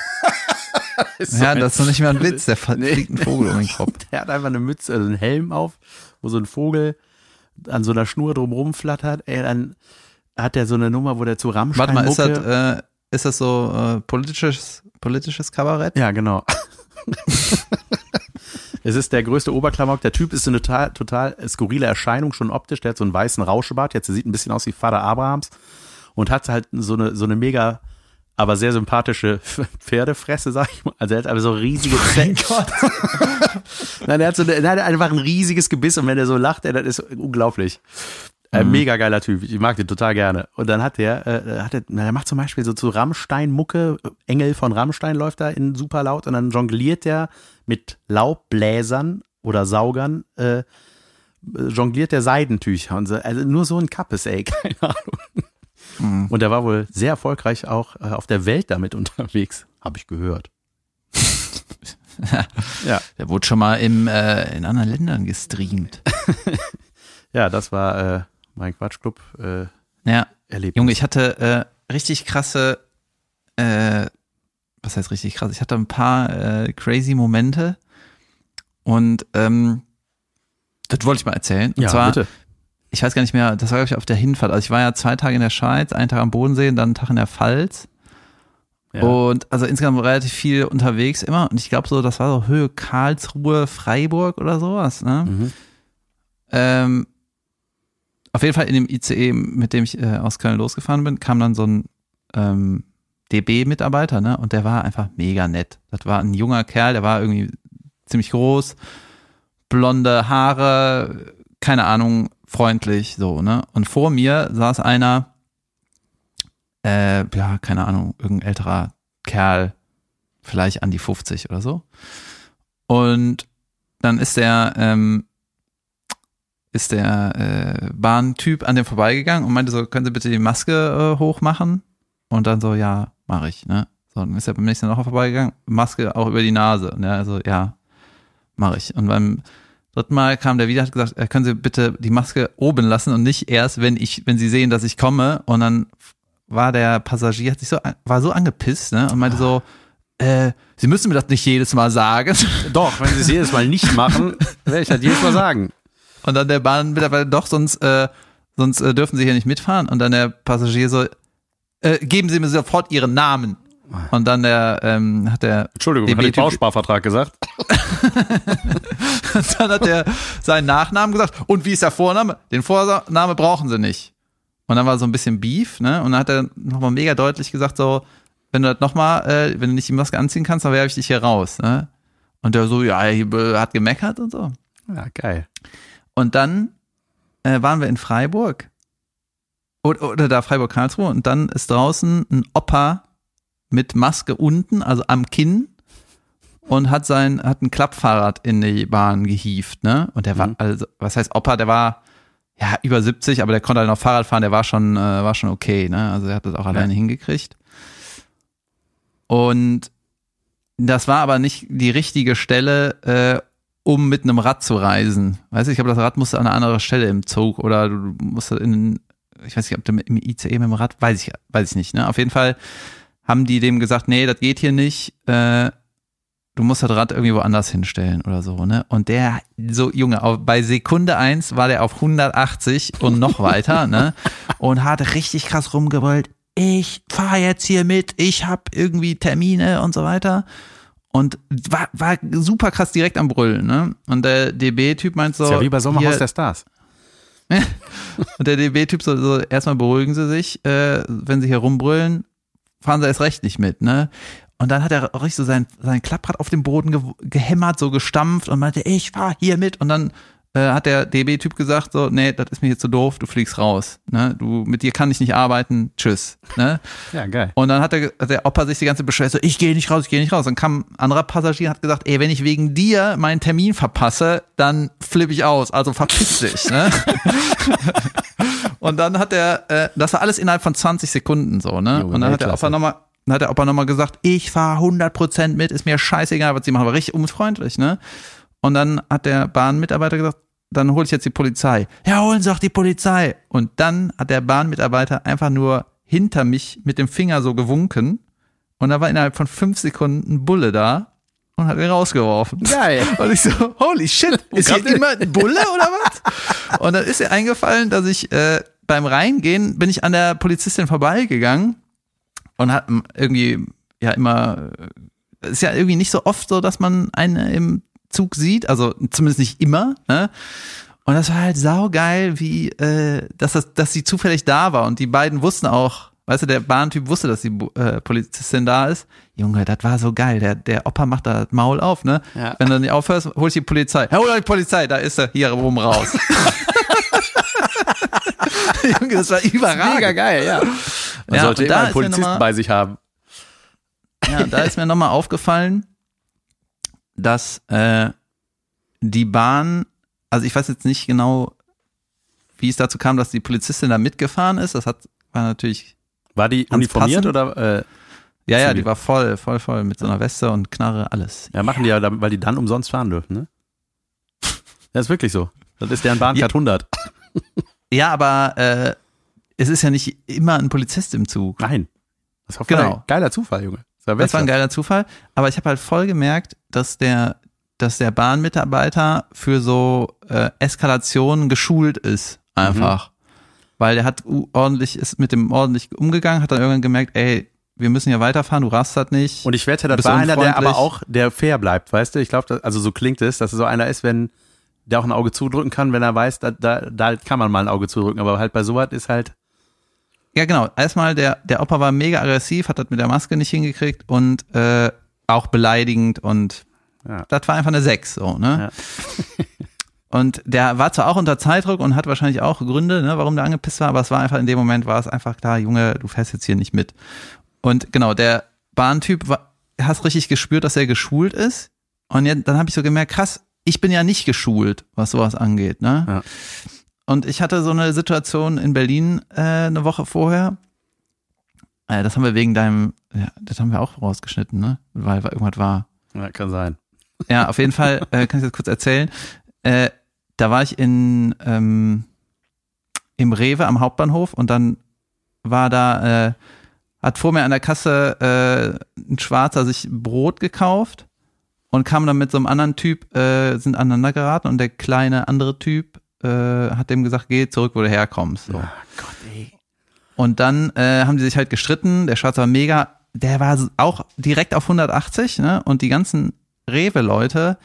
So Ja, das ist noch nicht mal ein Witz, der Nee. fliegt ein Vogel um den Kopf. Der hat einfach eine Mütze, also einen Helm auf, wo so ein Vogel an so einer Schnur drumrum flattert. Ey, dann hat er so eine Nummer, wo der zu Rammstein Warte mal, ist das, äh, ist das so äh, politisches, politisches Kabarett? Ja, genau. es ist der größte Oberklamauk. Der Typ ist so eine total, total skurrile Erscheinung, schon optisch. Der hat so einen weißen Rauschebart. Jetzt der sieht ein bisschen aus wie Vater Abrahams und hat halt so eine, so eine mega, aber sehr sympathische Pferdefresse, sag ich mal. Also er hat aber so riesige Zähne. Nein, der hat so der hat einfach ein riesiges Gebiss und wenn er so lacht, ey, das ist unglaublich. Äh, mega geiler Typ. Ich mag den total gerne. Und dann hat der, äh, hat der, der macht zum Beispiel so zu Rammstein-Mucke, Engel von Rammstein läuft da in super laut und dann jongliert der mit Laubbläsern oder Saugern, äh, jongliert der Seidentücher und so. Also nur so ein Kappes, ey, keine Ahnung. Und der war wohl sehr erfolgreich auch äh, auf der Welt damit unterwegs, habe ich gehört. ja, Der wurde schon mal im, äh, in anderen Ländern gestreamt. ja, das war äh, mein Quatschclub äh, Ja, Erlebnis. Junge, ich hatte äh, richtig krasse, äh, was heißt richtig krass? Ich hatte ein paar äh, crazy Momente und ähm, das wollte ich mal erzählen. Und ja, zwar, bitte. Ich weiß gar nicht mehr, das war glaube ich auf der Hinfahrt. Also ich war ja zwei Tage in der Schweiz, einen Tag am Bodensee und dann einen Tag in der Pfalz. Ja. Und also insgesamt relativ viel unterwegs immer. Und ich glaube so, das war so Höhe Karlsruhe, Freiburg oder sowas. Ne? Mhm. Ähm, auf jeden Fall in dem ICE, mit dem ich äh, aus Köln losgefahren bin, kam dann so ein ähm, DB-Mitarbeiter, ne? Und der war einfach mega nett. Das war ein junger Kerl, der war irgendwie ziemlich groß, blonde Haare, keine Ahnung, freundlich, so, ne? Und vor mir saß einer, äh, ja, keine Ahnung, irgendein älterer Kerl, vielleicht an die 50 oder so. Und dann ist der, ähm, ist der äh, Bahntyp an dem vorbeigegangen und meinte so, können Sie bitte die Maske äh, hochmachen? Und dann so, ja, mache ich, ne? So, dann ist er beim nächsten Mal noch vorbeigegangen, Maske auch über die Nase. Ne? Also, ja, mache ich. Und beim dritten Mal kam der wieder, hat gesagt, äh, können Sie bitte die Maske oben lassen und nicht erst, wenn ich, wenn Sie sehen, dass ich komme. Und dann war der Passagier, hat sich so, war so angepisst, ne? Und meinte so, äh, Sie müssen mir das nicht jedes Mal sagen. Doch, wenn Sie es jedes Mal nicht machen, werde ich das jedes Mal sagen. Und dann der Bahnmitarbeiter, doch, sonst, äh, sonst äh, dürfen Sie hier nicht mitfahren. Und dann der Passagier so, äh, geben Sie mir sofort Ihren Namen. Und dann der, ähm, hat der Entschuldigung, hat ich DB-Typ- Bausparvertrag gesagt? dann hat er seinen Nachnamen gesagt. Und wie ist der Vorname? Den Vorname brauchen sie nicht. Und dann war so ein bisschen Beef, ne? Und dann hat er nochmal mega deutlich gesagt, so, wenn du das nochmal, äh, wenn du nicht die Maske anziehen kannst, dann werfe ich dich hier raus, ne? Und der so, ja, er hat gemeckert und so. Ja, geil. Und dann äh, waren wir in Freiburg. Oder, oder da Freiburg-Karlsruhe. Und dann ist draußen ein Opa mit Maske unten, also am Kinn. Und hat sein, hat ein Klappfahrrad in die Bahn gehievt, ne? Und der war, Mhm. also, was heißt Opa, der war, ja, über 70, aber der konnte halt noch Fahrrad fahren, der war schon, äh, war schon okay, ne? Also er hat das auch alleine hingekriegt. Und das war aber nicht die richtige Stelle, äh, um mit einem Rad zu reisen. Weißt du, ich glaube, das Rad musste an einer anderen Stelle im Zug oder du musst in, ich weiß nicht, ob du im ICE mit dem Rad, weiß ich, weiß ich nicht, ne? Auf jeden Fall haben die dem gesagt, nee, das geht hier nicht, äh, du musst das Rad irgendwie woanders hinstellen oder so, ne? Und der, so Junge, auf, bei Sekunde eins war der auf 180 und noch weiter, ne? Und hat richtig krass rumgebrüllt, ich fahr jetzt hier mit, ich hab irgendwie Termine und so weiter. Und war, war super krass direkt am Brüllen, ne? Und der DB-Typ meint so. ist ja wie bei Sommerhaus hier, der Stars. und der DB-Typ so, so, erstmal beruhigen Sie sich, äh, wenn Sie hier rumbrüllen, fahren Sie erst recht nicht mit, ne? Und dann hat er auch richtig so sein, sein Klapprad auf dem Boden ge gehämmert, so gestampft und meinte, ich fahr hier mit. Und dann äh, hat der DB-Typ gesagt, so, nee, das ist mir hier zu doof, du fliegst raus. Ne? Du, mit dir kann ich nicht arbeiten, tschüss. Ne? Ja, geil. Und dann hat der, hat der Opa sich die ganze beschwert, so, ich gehe nicht raus, ich gehe nicht raus. Dann kam ein anderer Passagier und hat gesagt, ey, wenn ich wegen dir meinen Termin verpasse, dann flippe ich aus, also verpiss dich. Ne? und dann hat der, äh, das war alles innerhalb von 20 Sekunden so, ne? Junge, und dann hat der. Opa nochmal, dann hat der Opa nochmal gesagt, ich fahre 100% mit, ist mir scheißegal, was sie machen, aber richtig unfreundlich, ne? Und dann hat der Bahnmitarbeiter gesagt, dann hole ich jetzt die Polizei. Ja, holen Sie doch die Polizei. Und dann hat der Bahnmitarbeiter einfach nur hinter mich mit dem Finger so gewunken. Und da war innerhalb von fünf Sekunden ein Bulle da und hat ihn rausgeworfen. Geil. Und ich so, holy shit, ist hier immer ein Bulle oder was? Und dann ist ihr eingefallen, dass ich äh, beim Reingehen bin ich an der Polizistin vorbeigegangen und hat irgendwie ja immer, äh, ist ja irgendwie nicht so oft so, dass man einen im Zug sieht, also zumindest nicht immer, ne? Und das war halt saugeil, wie, äh, dass, das, dass sie zufällig da war und die beiden wussten auch, weißt du, der Bahntyp wusste, dass die äh, Polizistin da ist. Junge, das war so geil. Der, der Opa macht da das Maul auf, ne? Ja. Wenn du nicht aufhörst, hol ich die Polizei. Ja, hol die Polizei, da ist er, hier rum raus. Junge, das war überragend. Mega geil, ja. Man Ja, sollte immer da einen ist mir Polizisten bei sich haben. Ja, da ist mir nochmal aufgefallen, dass äh, die Bahn, also ich weiß jetzt nicht genau, wie es dazu kam, dass die Polizistin da mitgefahren ist. Das hat war natürlich, War die uniformiert passend. oder äh, ja, ja, die war voll, voll, voll mit so einer Weste und Knarre, alles. ja, machen die ja, weil die dann umsonst fahren dürfen, ne? Das ist wirklich so. Das ist deren Bahncard 100. Ja, aber äh, es ist ja nicht immer ein Polizist im Zug. Nein. Das war Genau. geiler Zufall, Junge. Das war, ein geiler Zufall. Aber ich habe halt voll gemerkt, dass der, dass der Bahnmitarbeiter für so äh, Eskalationen geschult ist. Einfach. Weil der hat ordentlich, ist mit dem ordentlich umgegangen, hat dann irgendwann gemerkt, ey, wir müssen ja weiterfahren, du rast das nicht. Und ich wette, das war einer, der aber auch, der fair bleibt, weißt du? Ich glaube, also so klingt es, dass es so einer ist, wenn der auch ein Auge zudrücken kann, wenn er weiß, da, da, da kann man mal ein Auge zudrücken, aber halt bei sowas ist halt, Ja, genau. Erstmal, der, der Opa war mega aggressiv, hat das mit der Maske nicht hingekriegt und äh, auch beleidigend und Ja. das war einfach eine Sechs, so, ne? und der war zwar auch unter Zeitdruck und hat wahrscheinlich auch Gründe, ne, warum der angepisst war, aber es war einfach in dem Moment war es einfach klar, Junge, du fährst jetzt hier nicht mit. Und genau, der Bahntyp war, hast richtig gespürt, dass er geschult ist. Und jetzt, dann habe ich so gemerkt, krass, ich bin ja nicht geschult, was sowas angeht, ne? Ja. Und ich hatte so eine Situation in Berlin äh, eine Woche vorher. Äh, das haben wir wegen deinem, ja, das haben wir auch rausgeschnitten, ne? Weil, weil irgendwas war. Ja, kann sein. Ja, auf jeden Fall äh, kann ich das kurz erzählen. Äh, da war ich in ähm, im Rewe am Hauptbahnhof und dann war da, äh, hat vor mir an der Kasse äh, ein Schwarzer sich Brot gekauft und kam dann mit so einem anderen Typ, äh, sind aneinander geraten und der kleine andere Typ äh, hat dem gesagt, geh zurück, wo du herkommst. So. Oh Gott, ey. Und dann äh, haben die sich halt gestritten. Der Schwarze war mega, der war auch direkt auf 180, ne? Und die ganzen Rewe-Leute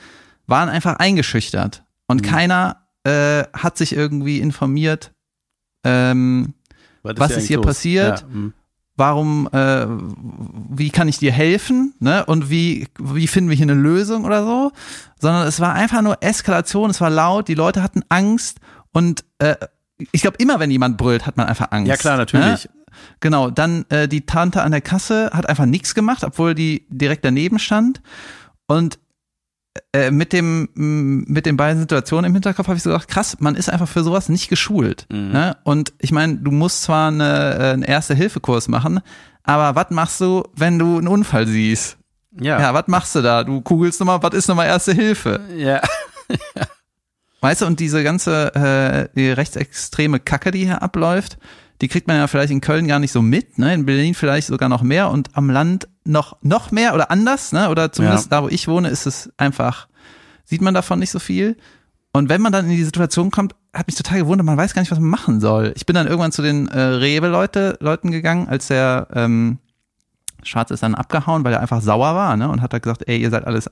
waren einfach eingeschüchtert. Und Mhm. keiner äh, hat sich irgendwie informiert, ähm, Was ist hier los? passiert? Ja, hm. Warum, äh, wie kann ich dir helfen, ne? Und wie, wie finden wir hier eine Lösung oder so? Sondern es war einfach nur Eskalation, es war laut, die Leute hatten Angst und äh, ich glaube, immer wenn jemand brüllt, hat man einfach Angst. ja klar, natürlich. Ne? Genau, dann äh, die Tante an der Kasse hat einfach nichts gemacht, obwohl die direkt daneben stand. Und äh, mit dem m, mit den beiden Situationen im Hinterkopf habe ich so gedacht, krass, man ist einfach für sowas nicht geschult. Mhm. Ne? Und ich meine, du musst zwar eine, äh, einen Erste-Hilfe-Kurs machen, aber was machst du, wenn du einen Unfall siehst? Ja. Ja, was machst du da? Du kugelst nochmal, was ist nochmal Erste Hilfe? ja. Weißt du, und diese ganze äh, die rechtsextreme Kacke, die hier abläuft, die kriegt man ja vielleicht in Köln gar nicht so mit, ne? In Berlin vielleicht sogar noch mehr und am Land noch noch mehr oder anders, ne? Oder zumindest da, wo ich wohne, ist es einfach sieht man davon nicht so viel. Und wenn man dann in die Situation kommt, hat mich total gewundert, man weiß gar nicht, was man machen soll. Ich bin dann irgendwann zu den äh, Rewe-Leute Leuten gegangen, als der ähm, Schwarze ist dann abgehauen, weil er einfach sauer war, ne? Und hat da gesagt, ey, ihr seid alles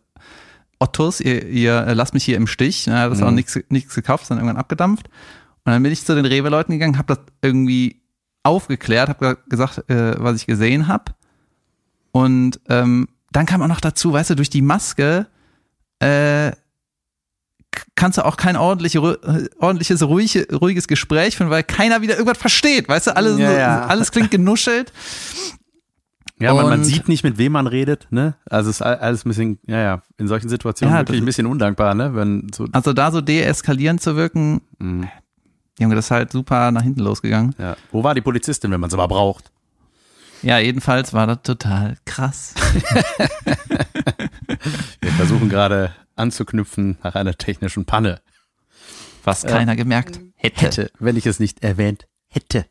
Ottos, ihr, ihr äh, lasst mich hier im Stich. Ne? Das auch Mhm. nichts nichts gekauft, ist dann irgendwann abgedampft. Und dann bin ich zu den Rewe-Leuten gegangen, habe das irgendwie aufgeklärt, habe gesagt, äh, was ich gesehen habe. Und ähm, dann kam auch noch dazu, weißt du, durch die Maske äh, kannst du auch kein ordentliche, äh, ordentliches, ruhige, ruhiges Gespräch führen, weil keiner wieder irgendwas versteht, weißt du, alles, Ja, ja. alles klingt genuschelt. Ja, man, man sieht nicht, mit wem man redet, ne? Also es ist all- alles ein bisschen, ja, ja, in solchen Situationen Ja, wirklich ein bisschen undankbar, ne? Wenn so, Also da so deeskalierend zu wirken, mh, Junge, das ist halt super nach hinten losgegangen. ja. Wo war die Polizistin, wenn man sie aber braucht? Ja, jedenfalls war das total krass. Wir versuchen gerade anzuknüpfen nach einer technischen Panne. Was keiner gemerkt hätte. Hätte, wenn ich es nicht erwähnt hätte.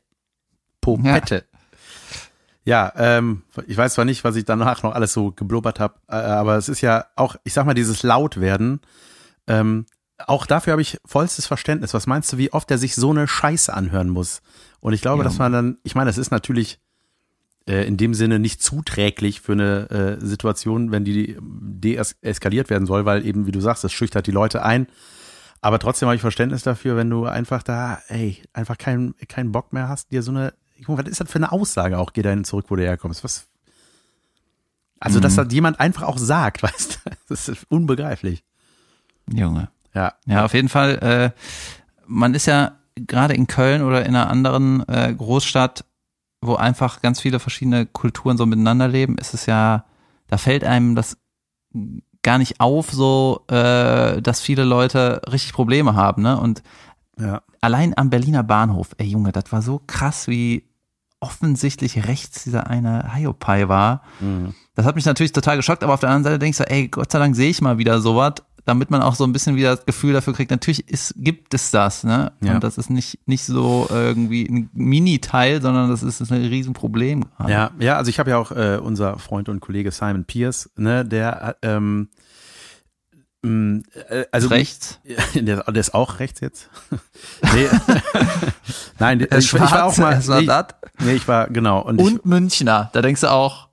Popette. Ja, ähm, ich weiß zwar nicht, was ich danach noch alles so geblubbert habe, äh, aber es ist ja auch, ich sag mal, dieses Lautwerden, ähm, auch dafür habe ich vollstes Verständnis. Was meinst du, wie oft er sich so eine Scheiße anhören muss? Und ich glaube, Ja. dass man dann, ich meine, das ist natürlich äh, in dem Sinne nicht zuträglich für eine äh, Situation, wenn die deeskaliert werden soll, weil eben, wie du sagst, es schüchtert die Leute ein. Aber trotzdem habe ich Verständnis dafür, wenn du einfach da, ey, einfach keinen keinen Bock mehr hast, dir so eine, guck mal, was ist das für eine Aussage auch, geh dahin zurück, wo du herkommst? Was? Also, dass Mhm. das jemand einfach auch sagt, weißt du, das ist unbegreiflich. Junge. Ja. Ja, auf jeden Fall. Äh, man ist ja gerade in Köln oder in einer anderen äh, Großstadt, wo einfach ganz viele verschiedene Kulturen so miteinander leben, ist es ja, da fällt einem das gar nicht auf, so, äh, dass viele Leute richtig Probleme haben, ne? Und Ja. allein am Berliner Bahnhof, ey Junge, das war so krass, wie offensichtlich rechts dieser eine Hiopai war. Mhm. Das hat mich natürlich total geschockt, aber auf der anderen Seite denke ich so, ey, Gott sei Dank sehe ich mal wieder sowas, damit man auch so ein bisschen wieder das Gefühl dafür kriegt, natürlich ist, gibt es das, ne? Ja. Und das ist nicht, nicht so irgendwie ein Mini-Teil, sondern das ist, ist ein Riesenproblem. gerade. Ja, ja, also ich habe ja auch äh, unser Freund und Kollege Simon Pierce, ne, der ähm, mh, äh, also Rechts. Der, der ist auch rechts jetzt. nee. Nein, Der ich, ich war auch mal. war nee, ich war genau und, Und Münchner, da denkst du auch,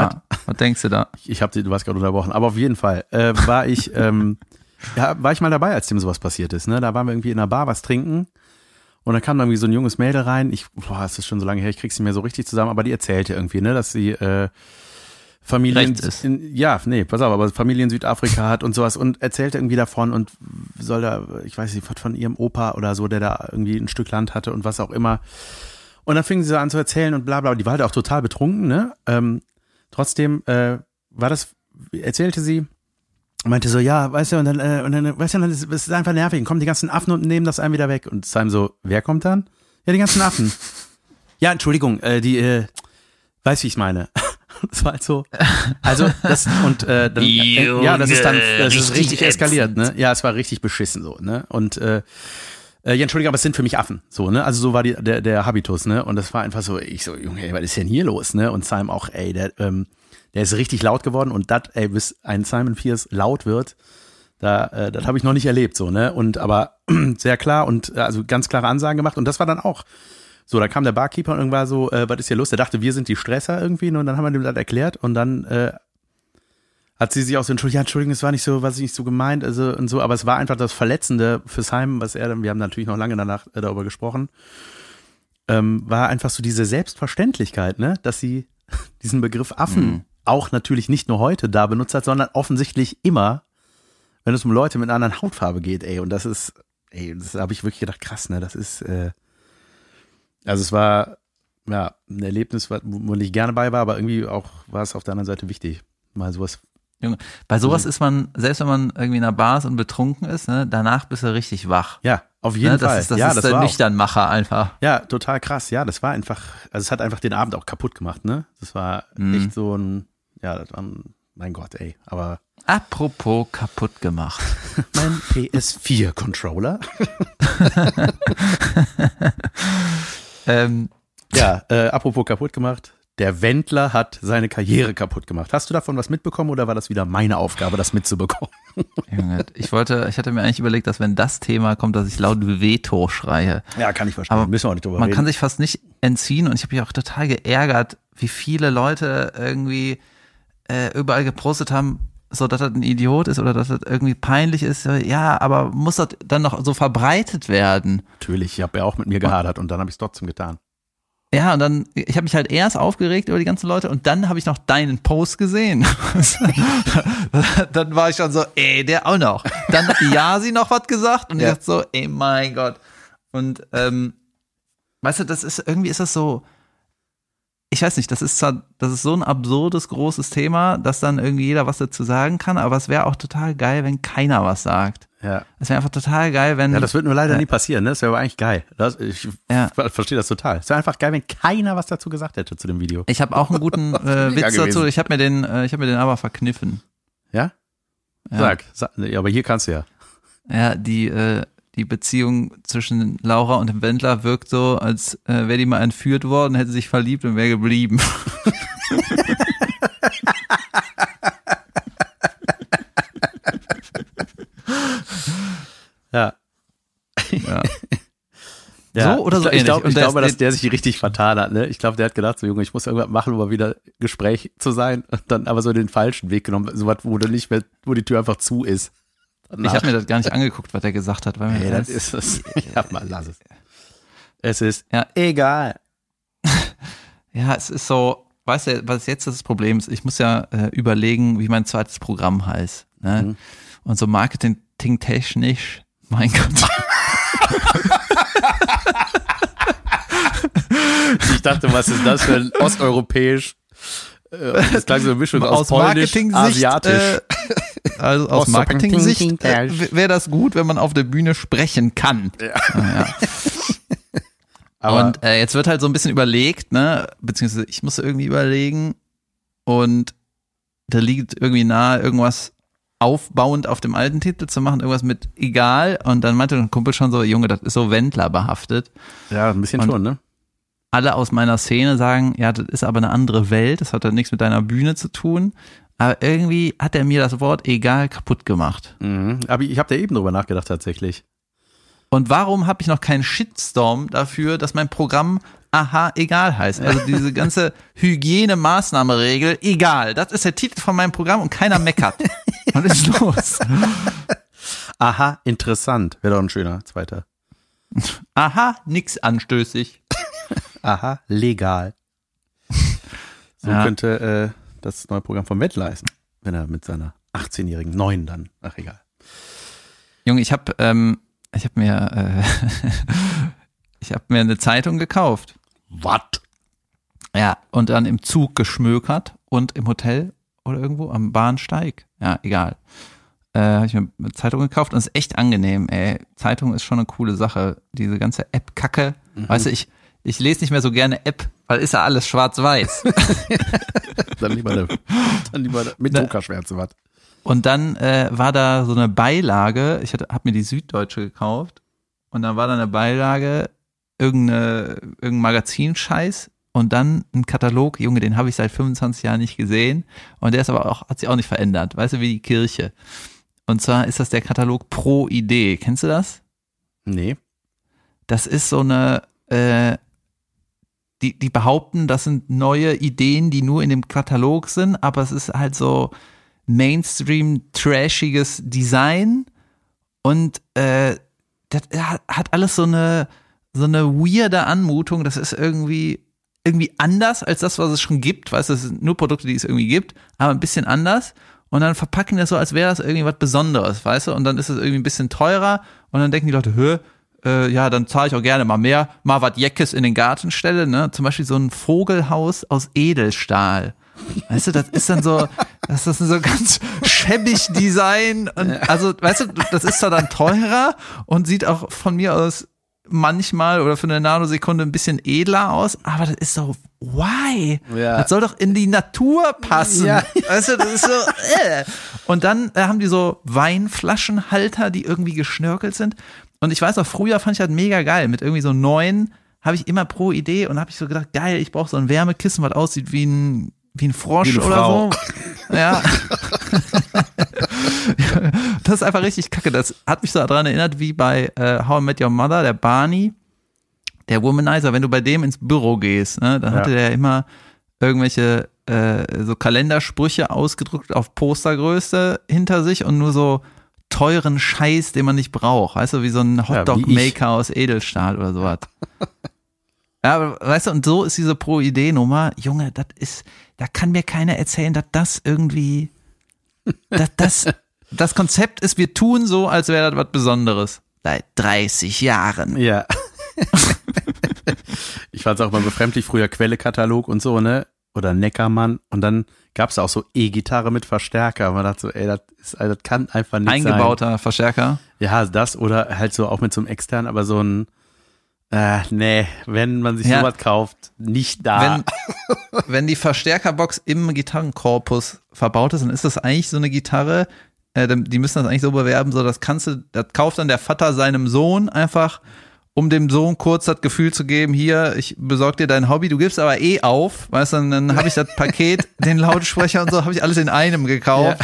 ja, was denkst du da? ich, ich habe du warst gerade unterbrochen, aber auf jeden Fall äh, war ich ähm, ja, war ich mal dabei, als dem sowas passiert ist, ne? Da waren wir irgendwie in einer Bar was trinken und dann kam da irgendwie so ein junges Mädel rein. Ich boah, es ist schon so lange her, ich krieg's nicht mehr so richtig zusammen, aber die erzählte irgendwie, ne, dass sie äh, Familien. In, ja, nee, pass auf, aber Familie in Südafrika hat und sowas und erzählte irgendwie davon und soll da, ich weiß nicht, was von ihrem Opa oder so, der da irgendwie ein Stück Land hatte und was auch immer. Und dann fing sie so an zu erzählen und bla bla. Die war halt auch total betrunken, ne? Ähm, trotzdem äh, war das, erzählte sie, meinte so, ja, weißt du, und dann, äh, und dann weißt du, dann ist es einfach nervig, dann kommen die ganzen Affen und nehmen das einem wieder weg. Und Simon so, wer kommt dann? Ja, die ganzen Affen. ja, Entschuldigung, äh, die, äh, weiß wie ich meine. Das war halt so. Also das und äh, dann, äh, ja, das ist dann das ist richtig eskaliert, ne? Ja, es war richtig beschissen so, ne? Und äh, äh, ja, Entschuldigung, aber es sind für mich Affen, so, ne? Also so war die, der, der Habitus, ne? Und das war einfach so, ich so, Junge, ey, was ist denn hier los, ne? Und Simon auch, ey, der, ähm, der ist richtig laut geworden und das, ey, bis ein Simon Pierce laut wird, da, äh, das habe ich noch nicht erlebt, so, ne? Und aber sehr klar und also ganz klare Ansagen gemacht und das war dann auch so, da kam der Barkeeper und irgendwann so, äh, was ist hier los? Der dachte, wir sind die Stresser irgendwie ne? und dann haben wir dem das erklärt und dann äh, hat sie sich auch so entschuldigt, ja, Entschuldigung, es war nicht so, was ich nicht so gemeint, also und so, aber es war einfach das Verletzende für Simon, was er dann, wir haben natürlich noch lange danach äh, darüber gesprochen, ähm, war einfach so diese Selbstverständlichkeit, ne, dass sie diesen Begriff Affen mhm. auch natürlich nicht nur heute da benutzt hat, sondern offensichtlich immer, wenn es um Leute mit einer anderen Hautfarbe geht, ey, und das ist, ey, das habe ich wirklich gedacht, krass, ne, das ist, äh, also es war, ja, ein Erlebnis, wo ich gerne bei war, aber irgendwie auch war es auf der anderen Seite wichtig, mal sowas Junge, bei sowas mhm. ist man, selbst wenn man irgendwie in einer Bar ist und betrunken ist, ne, danach bist du richtig wach. Ja, auf jeden ne, das Fall. Ist, das ja, ist das der Nüchternmacher einfach. Ja, total krass. Ja, das war einfach, also es hat einfach den Abend auch kaputt gemacht, ne? Das war mhm. echt so ein, ja, das war ein, mein Gott, ey, aber. Apropos kaputt gemacht. mein PS4-Controller. ähm, ja, äh, apropos kaputt gemacht der Wendler hat seine Karriere kaputt gemacht. Hast du davon was mitbekommen oder war das wieder meine Aufgabe, das mitzubekommen? ich wollte, ich hatte mir eigentlich überlegt, dass wenn das Thema kommt, dass ich laut Veto schreie. Ja, kann ich verstehen. Aber Müssen wir auch nicht drüber man reden. kann sich fast nicht entziehen und ich habe mich auch total geärgert, wie viele Leute irgendwie äh, überall gepostet haben, so dass das ein Idiot ist oder dass das irgendwie peinlich ist. Ja, aber muss das dann noch so verbreitet werden? Natürlich, ich habe ja auch mit mir gehadert und dann habe ich es trotzdem getan. Ja, und dann, ich habe mich halt erst aufgeregt über die ganzen Leute und dann habe ich noch deinen Post gesehen. dann war ich schon so, ey, der auch noch. Dann hat die Yasi noch was gesagt und ja. ich dachte so, ey, mein Gott. Und ähm, weißt du, das ist, irgendwie ist das so, ich weiß nicht, das ist zwar, das ist so ein absurdes, großes Thema, dass dann irgendwie jeder was dazu sagen kann, aber es wäre auch total geil, wenn keiner was sagt. Ja. Es wäre einfach total geil, wenn. Ja, das wird nur leider äh, nie passieren, ne? Das wäre aber eigentlich geil. Das, ich ja. verstehe das total. Es wäre einfach geil, wenn keiner was dazu gesagt hätte zu dem Video. Ich habe auch einen guten äh, Witz dazu. Ich habe mir den, äh, ich habe mir den aber verkniffen. Ja? ja? Sag, sag, aber hier kannst du ja. Ja, die, äh, die Beziehung zwischen Laura und dem Wendler wirkt so, als äh, wäre die mal entführt worden, hätte sich verliebt und wäre geblieben. Ja, so oder so ich, ich, glaub, ich glaube, dass der sich richtig vertan hat. Ne? Ich glaube, der hat gedacht, so Junge, ich muss irgendwas machen, um mal wieder Gespräch zu sein. Und dann aber so den falschen Weg genommen, so was, wo du nicht mehr, wo die Tür einfach zu ist. Danach. Ich habe mir das gar nicht angeguckt, was er gesagt hat. Weil mir hey, das, ist es. Ja, mal lass es. Es ist ja egal. ja, es ist so, weißt du, was jetzt das Problem ist? Ich muss ja äh, überlegen, wie mein zweites Programm heißt. Ne? Mhm. Und so marketingtechnisch, mein Gott. ich dachte, was ist das für ein osteuropäisch? Äh, das klang so eine Mischung aus, aus Polnisch, Asiatisch. Äh, also aus Marketing-Sicht äh, wäre das gut, wenn man auf der Bühne sprechen kann. Ja. ja. und äh, jetzt wird halt so ein bisschen überlegt, ne, beziehungsweise ich muss irgendwie überlegen und da liegt irgendwie nahe, irgendwas aufbauend auf dem alten Titel zu machen, irgendwas mit egal. Und dann meinte ein Kumpel schon so, Junge, das ist so Wendler behaftet. Ja, ein bisschen und schon, ne? Alle aus meiner Szene sagen, ja, das ist aber eine andere Welt, das hat dann nichts mit deiner Bühne zu tun. Aber irgendwie hat er mir das Wort egal kaputt gemacht. Mhm. Aber ich habe da eben drüber nachgedacht tatsächlich. Und warum habe ich noch keinen Shitstorm dafür, dass mein Programm aha egal heißt? Also diese ganze Hygienemaßnahmeregel egal. Das ist der Titel von meinem Programm und keiner meckert. Was ist los? Aha, interessant. Wäre doch ein schöner zweiter. Aha, nix anstößig. Aha, legal. So ja. könnte äh, das neue Programm vom Wett leisten, wenn er mit seiner 18-jährigen Neuen dann, ach egal. Junge, ich habe ähm, ich habe mir äh, ich habe mir eine Zeitung gekauft. Was? Ja, und dann im Zug geschmökert und im Hotel oder irgendwo am Bahnsteig. Ja, egal. äh, habe ich mir eine Zeitung gekauft und es ist echt angenehm, ey. Zeitung ist schon eine coole Sache. Diese ganze App-Kacke. Mhm. Weißt du, ich, ich lese nicht mehr so gerne App, weil ist ja alles schwarz-weiß. Dann lieber, eine, dann lieber eine, mit Na- Druckerschwärze was. Und dann äh, war da so eine Beilage, ich habe mir die Süddeutsche gekauft und dann war da eine Beilage, irgendeine, irgendein Magazinscheiß und dann ein Katalog, Junge, den habe ich seit 25 Jahren nicht gesehen und der ist aber auch, hat sich auch nicht verändert, weißt du, wie die Kirche. Und zwar ist das der Katalog Pro Idee, kennst du das? Nee. Das ist so eine, äh, die, die behaupten, das sind neue Ideen, die nur in dem Katalog sind, aber es ist halt so Mainstream, trashiges Design und äh, das hat, alles so eine, so eine weirde Anmutung. Das ist irgendwie, irgendwie anders als das, was es schon gibt. Weißt du, es sind nur Produkte, die es irgendwie gibt, aber ein bisschen anders. Und dann verpacken das so, als wäre das irgendwie was Besonderes, weißt du? Und dann ist es irgendwie ein bisschen teurer und dann denken die Leute, hö, äh, ja, dann zahle ich auch gerne mal mehr, mal was Jeckes in den Garten stelle, ne? Zum Beispiel so ein Vogelhaus aus Edelstahl. Weißt du, das ist dann so, das ist so ganz schäbig Design und also, weißt du, das ist zwar dann teurer und sieht auch von mir aus manchmal oder für eine Nanosekunde ein bisschen edler aus, aber das ist so, why? Ja. Das soll doch in die Natur passen. Ja. Weißt du, das ist so, äh. Und dann äh, haben die so Weinflaschenhalter, die irgendwie geschnörkelt sind. Und ich weiß auch, früher fand ich das mega geil. Mit irgendwie so neun habe ich immer pro Idee und habe ich so gedacht, geil, ich brauche so ein Wärmekissen, was aussieht wie ein, wie ein Frosch Wie oder Frau. so. Ja. das ist einfach richtig kacke. Das hat mich so daran erinnert, wie bei äh, How I Met Your Mother, der Barney, der Womanizer, wenn du bei dem ins Büro gehst, ne, dann Ja. hatte der immer irgendwelche äh, so Kalendersprüche ausgedruckt auf Postergröße hinter sich und nur so teuren Scheiß, den man nicht braucht. Weißt du, wie so ein Ja. Hotdog-Maker aus Edelstahl oder sowas. Ja, aber weißt du, und so ist diese Pro-Idee-Nummer, Junge, das ist, da kann mir keiner erzählen, dass das irgendwie, dass das, das Konzept ist, wir tun so, als wäre das was Besonderes. Seit 30 Jahren. Ja. ich fand es auch mal befremdlich, früher Quelle-Katalog und so, ne? Oder Neckermann. Und dann gab es auch so E-Gitarre mit Verstärker. Man dachte so, ey, das, ist, also das kann einfach nicht Eingebauter Verstärker. sein. Ja, das oder halt so auch mit so einem externen, aber so ein, äh, nee, wenn man sich Ja. sowas kauft, nicht da. Wenn, wenn die Verstärkerbox im Gitarrenkorpus verbaut ist, dann ist das eigentlich so eine Gitarre, äh, die müssen das eigentlich so bewerben, so das kannst du, das kauft dann der Vater seinem Sohn einfach, um dem Sohn kurz das Gefühl zu geben, hier, ich besorg dir dein Hobby, du gibst aber eh auf, weißt du, und dann habe ich das Paket, den Lautsprecher und so, habe ich alles in einem gekauft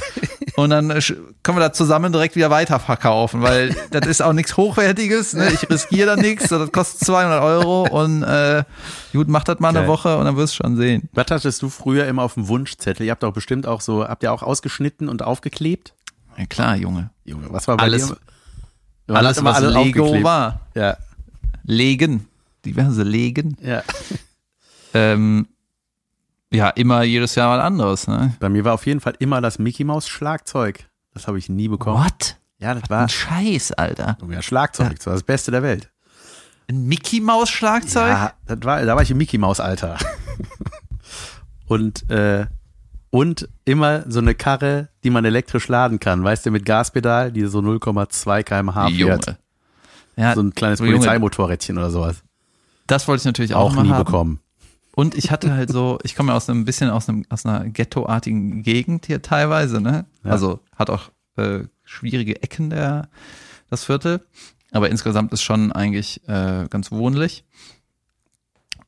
und dann äh, können wir das zusammen direkt wieder weiterverkaufen, weil das ist auch nichts Hochwertiges, ne? ich riskiere da nichts, so, das kostet 200 Euro und äh, gut, mach das mal eine Geil. Woche und dann wirst du schon sehen. Was hattest du früher immer auf dem Wunschzettel? Ihr habt doch bestimmt auch so, habt ihr auch ausgeschnitten und aufgeklebt? Ja klar, Junge. Junge, was war bei Alles- dir? Man Alles, was alles Lego war. Ja, Legen. Diverse Legen. ja. Ähm, ja, immer jedes Jahr was anderes, ne? Bei mir war auf jeden Fall immer das Mickey Maus Schlagzeug. Das habe ich nie bekommen. What? Ja, das war Ein Scheiß, Alter. ja, Schlagzeug. Das war das Beste der Welt. Ein Mickey Maus Schlagzeug? Ja, das war, da war ich im Mickey Maus Alter. und äh, und immer so eine Karre, die man elektrisch laden kann, weißt du, mit Gaspedal, die so 0,2 km/h fährt. Junge. Ja, So ein kleines Polizeimotorrädchen oder sowas. das wollte ich natürlich auch, Auch nie haben. bekommen. Und ich hatte halt so, ich komme ja aus einem bisschen aus einem aus einer ghettoartigen Gegend hier teilweise, ne? Ja. Also hat auch äh, schwierige Ecken der das Viertel, aber insgesamt ist schon eigentlich äh, ganz wohnlich.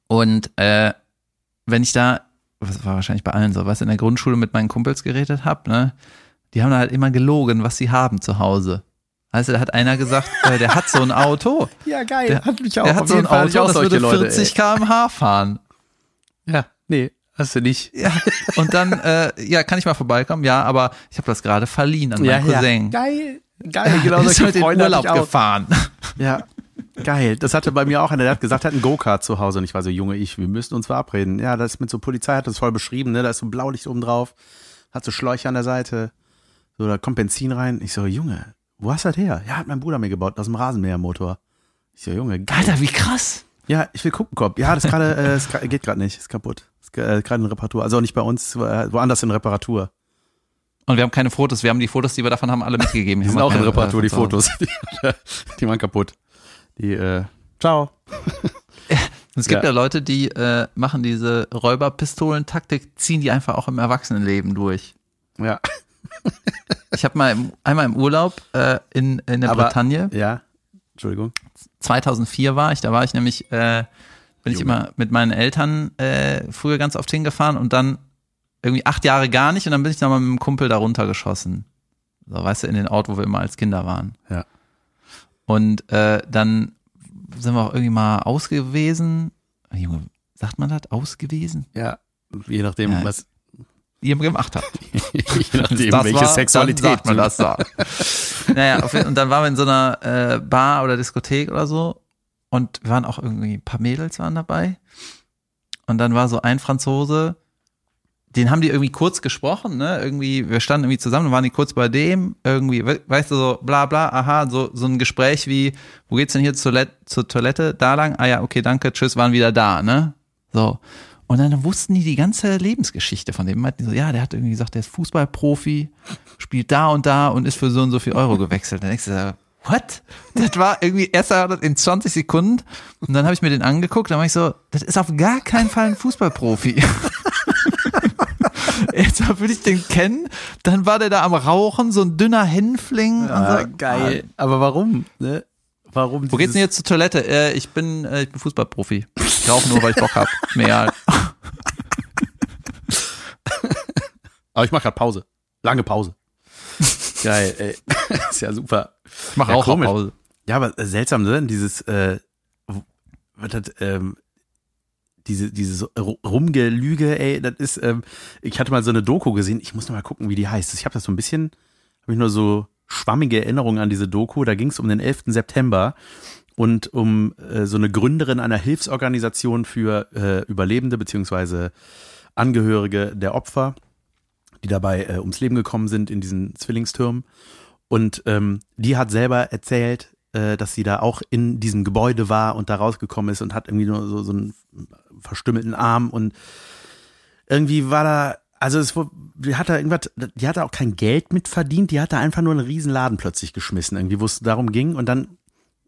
Und äh, wenn ich da, das war wahrscheinlich bei allen so, was in der Grundschule mit meinen Kumpels geredet habe, ne? Die haben da halt immer gelogen, was sie haben zu Hause. Also da hat einer gesagt, äh, der hat so ein Auto. Ja, geil. Der, hat mich der hat so ein Auto, das würde 40 km/h fahren. Ja, nee, hast du nicht. Ja, und dann, äh, ja, kann ich mal vorbeikommen? Ja, aber ich habe das gerade verliehen an meinen Cousin. Geil. Geil, Genau, ist solche mit in Urlaub auch. gefahren. Ja, geil. Das hatte bei mir auch einer, der hat gesagt, er hat einen Go-Kart zu Hause und ich war so, Junge, ich, wir müssen uns verabreden. Ja, das mit so Polizei hat das voll beschrieben, ne? Da ist so ein Blaulicht oben drauf, hat so Schläuche an der Seite, so, da kommt Benzin rein. Ich so, Junge, wo hast du das her? Ja, hat mein Bruder mir gebaut, aus dem Rasenmähermotor. Ich so, Junge. Alter, wie krass. Ja, ich will gucken, Kopf. Ja, das gerade, äh, es geht gerade nicht, ist kaputt. Ist äh, gerade in Reparatur. Also nicht bei uns, äh, woanders in Reparatur. Und wir haben keine Fotos. Wir haben die Fotos, die wir davon haben, alle mitgegeben. Die sind auch in keine, Reparatur, äh, die. Fotos. Die, die waren kaputt. Die, äh, ciao. Es gibt Ja. ja, Leute, die äh, machen diese Räuberpistolen-Taktik, ziehen die einfach auch im Erwachsenenleben durch. Ja. Ich habe mal im, einmal im Urlaub äh, in, in der Aber- Bretagne, Ja. Entschuldigung. 2004 war ich, da war ich nämlich, äh, bin ich Junge. immer mit meinen Eltern äh, früher ganz oft hingefahren und dann irgendwie acht Jahre gar nicht und dann bin ich nochmal mit einem Kumpel da runtergeschossen. So, weißt du, in den Ort, wo wir immer als Kinder waren. Ja. Und äh, dann sind wir auch irgendwie mal ausgewesen. Junge, sagt man das? Ausgewesen? Ja. Je nachdem, Ja. was, Ihr gemacht habt. je nachdem, Das welche war- Sexualität. Dann sagt man das da. naja, auf und dann waren wir in so einer äh, Bar oder Diskothek oder so und waren auch irgendwie, ein paar Mädels waren dabei und dann war so ein Franzose, den haben die irgendwie kurz gesprochen, ne, irgendwie, wir standen irgendwie zusammen und waren die kurz bei dem, irgendwie, we- weißt du, so bla bla, aha, so, so ein Gespräch wie, wo geht's denn hier zur Toilette? Da lang? Ah ja, okay, danke, tschüss, waren wieder da, ne? So. Und dann wussten die die ganze Lebensgeschichte von dem. So, ja, der hat irgendwie gesagt, der ist Fußballprofi, spielt da und da und ist für so und so viel Euro gewechselt. Dann denkst du, so, what? Das war irgendwie erst in 20 Sekunden und dann habe ich mir den angeguckt, dann war ich so, das ist auf gar keinen Fall ein Fußballprofi. Jetzt würde ich den kennen, dann war der da am Rauchen, so ein dünner Hänfling. Und so. geil. Aber warum? Ne? Warum? Wo geht's denn jetzt zur Toilette? Äh, ich bin, äh, ich bin Fußballprofi. Ich rauche nur, weil ich Bock hab. Mehr. Aber ich mache gerade Pause. Lange Pause. Geil, ey. ist ja super. Ich mach Ja, auch komisch. Pause. Ja, aber äh, seltsam, ne? Dieses, äh, was das, ähm, diese, diese Ru- Rumgelüge, ey, das ist, ähm, ich hatte mal so eine Doku gesehen, ich muss noch mal gucken, wie die heißt. Ich habe das so ein bisschen, habe ich nur so schwammige Erinnerungen an diese Doku. Da ging es um den 11. September und um äh, so eine Gründerin einer Hilfsorganisation für äh, Überlebende beziehungsweise Angehörige der Opfer, die dabei äh, ums Leben gekommen sind in diesen Zwillingstürmen. Und ähm, die hat selber erzählt, äh, dass sie da auch in diesem Gebäude war und da rausgekommen ist und hat irgendwie nur so, so einen verstümmelten Arm und irgendwie war da, also es die hat da irgendwas, die hat da auch kein Geld mit verdient, die hat da einfach nur einen riesen Laden plötzlich geschmissen, irgendwie, wo es darum ging und dann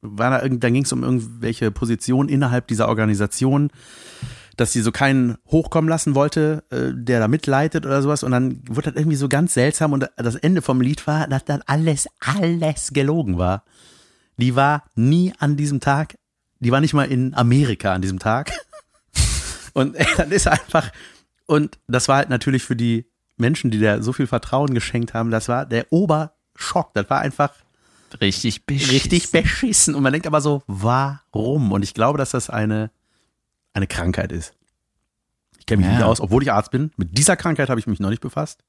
war da irgend, dann ging es um irgendwelche Positionen innerhalb dieser Organisation, dass sie so keinen hochkommen lassen wollte, äh, der da mitleitet oder sowas. Und dann wurde das irgendwie so ganz seltsam. Und das Ende vom Lied war, dass das alles, alles gelogen war. Die war nie an diesem Tag, die war nicht mal in Amerika an diesem Tag. Und das ist einfach, und das war halt natürlich für die Menschen, die da so viel Vertrauen geschenkt haben, das war der Oberschock. Das war einfach Richtig beschissen. richtig beschissen. Und man denkt aber so, warum? Und ich glaube, dass das eine, eine Krankheit ist. Ich kenne mich Ja. nicht aus, obwohl ich Arzt bin. Mit dieser Krankheit habe ich mich noch nicht befasst.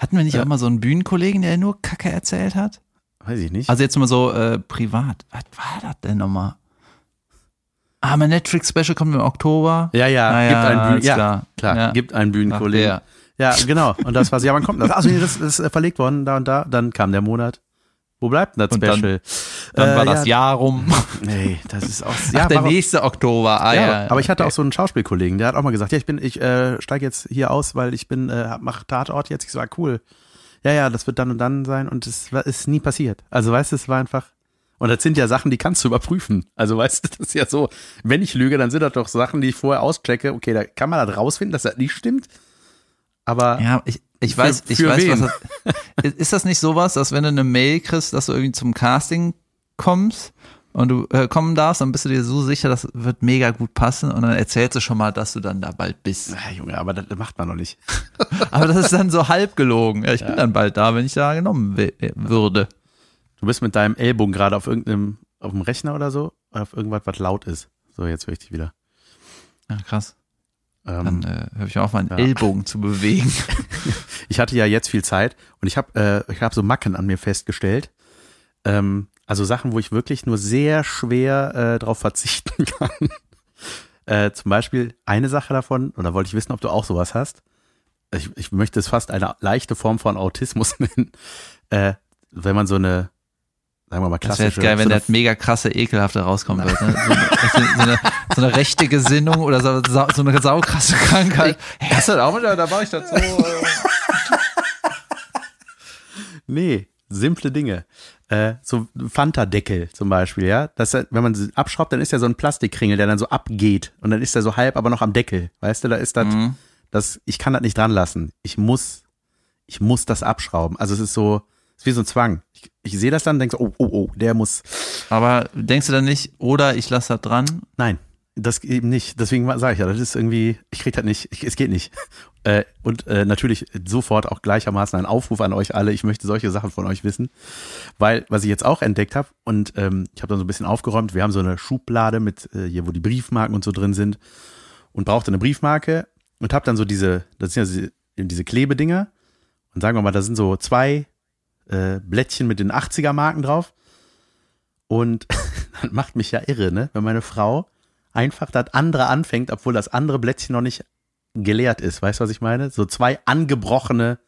Hatten wir nicht Ja. auch mal so einen Bühnenkollegen, der nur Kacke erzählt hat? Weiß ich nicht. Also jetzt mal so äh, privat. Was war das denn nochmal? Ah, mein Netflix-Special kommt im Oktober. ja, ja, Ah, gibt ja, einen Bühnen, ja, klar. klar, Ja. gibt einen Bühnenkollegen. Ach, Ja, genau. Und das war's. Ja, wann kommt das? Achso, nee, das ist äh, verlegt worden, da und da. Dann kam der Monat. Wo bleibt denn das Und dann- Special? Dann Äh, war das ja, Jahr rum. Nee, das ist auch. Ach, Ja, der warum- nächste Oktober. Ah, ja, ja, aber ich hatte okay. auch so einen Schauspielkollegen, der hat auch mal gesagt, ja, ich bin, ich äh, steige jetzt hier aus, weil ich bin, äh, mach Tatort jetzt. Ich so, ah, cool. Ja, ja, das wird dann und dann sein und es war- ist nie passiert. Also weißt du, es war einfach. Und das sind ja Sachen, die kannst du überprüfen. Also weißt du, das ist ja so, wenn ich lüge, dann sind das doch Sachen, die ich vorher auschecke. Okay, da kann man das rausfinden, dass das nicht stimmt. Aber Ja, ich, ich Für- weiß, ich für weiß, wen? was das, ist das nicht sowas, dass wenn du eine Mail kriegst, dass du irgendwie zum Casting kommst und du äh, kommen darfst, dann bist du dir so sicher, das wird mega gut passen und dann erzählst du schon mal, dass du dann da bald bist. Ah, Junge, aber das macht man noch nicht. Aber das ist dann so halb gelogen. Ja, ich bin dann bald da, wenn ich da genommen äh, würde. Du bist mit deinem Ellbogen gerade auf irgendeinem, auf dem Rechner oder so, auf irgendwas, was laut ist. So, jetzt höre ich dich wieder. Ja, krass. Ähm, Dann äh, höre ich auf, meinen ja. Ellbogen zu bewegen. ich hatte ja jetzt viel Zeit und ich habe äh, ich hab so Macken an mir festgestellt. Ähm, also Sachen, wo ich wirklich nur sehr schwer äh, drauf verzichten kann. äh, zum Beispiel eine Sache davon, oder wollte ich wissen, ob du auch sowas hast. Ich, ich möchte es fast eine leichte Form von Autismus nennen. Äh, wenn man so eine, sagen wir mal, Das wäre klassische. jetzt geil, wenn so das mega krasse Ekelhafte rauskommen wird. Ne? So, eine, so, eine, so eine rechte Gesinnung oder so, so eine saukrasse Krankheit. Hey, hast du das auch wieder? Da war ich dazu. Nee, simple Dinge. Äh, so Fanta-Deckel zum Beispiel, ja. Das, wenn man sie abschraubt, dann ist ja so ein Plastikkringel, der dann so abgeht. Und dann ist er so halb, aber noch am Deckel. Weißt du, da ist das, Mhm. das ich kann das nicht dran lassen. Ich muss, ich muss das abschrauben. Also es ist so, ist wie so ein Zwang. Ich, ich sehe das dann denke so, oh, oh, oh, der muss. Aber denkst du dann nicht, oder ich lasse das dran? Nein, das eben nicht. Deswegen sage ich ja, das ist irgendwie, ich krieg das nicht, ich, es geht nicht. Äh, und äh, natürlich sofort auch gleichermaßen ein Aufruf an euch alle. Ich möchte solche Sachen von euch wissen, weil was ich jetzt auch entdeckt habe und ähm, ich habe dann so ein bisschen aufgeräumt. Wir haben so eine Schublade mit äh, hier, wo die Briefmarken und so drin sind und brauchte eine Briefmarke und habe dann so diese, das sind ja diese, diese Klebedinger und sagen wir mal, da sind so zwei äh, Blättchen mit den 80er Marken drauf und das macht mich ja irre, ne, wenn meine Frau einfach das andere anfängt, obwohl das andere Blättchen noch nicht geleert ist. Weißt du, was ich meine? So zwei angebrochene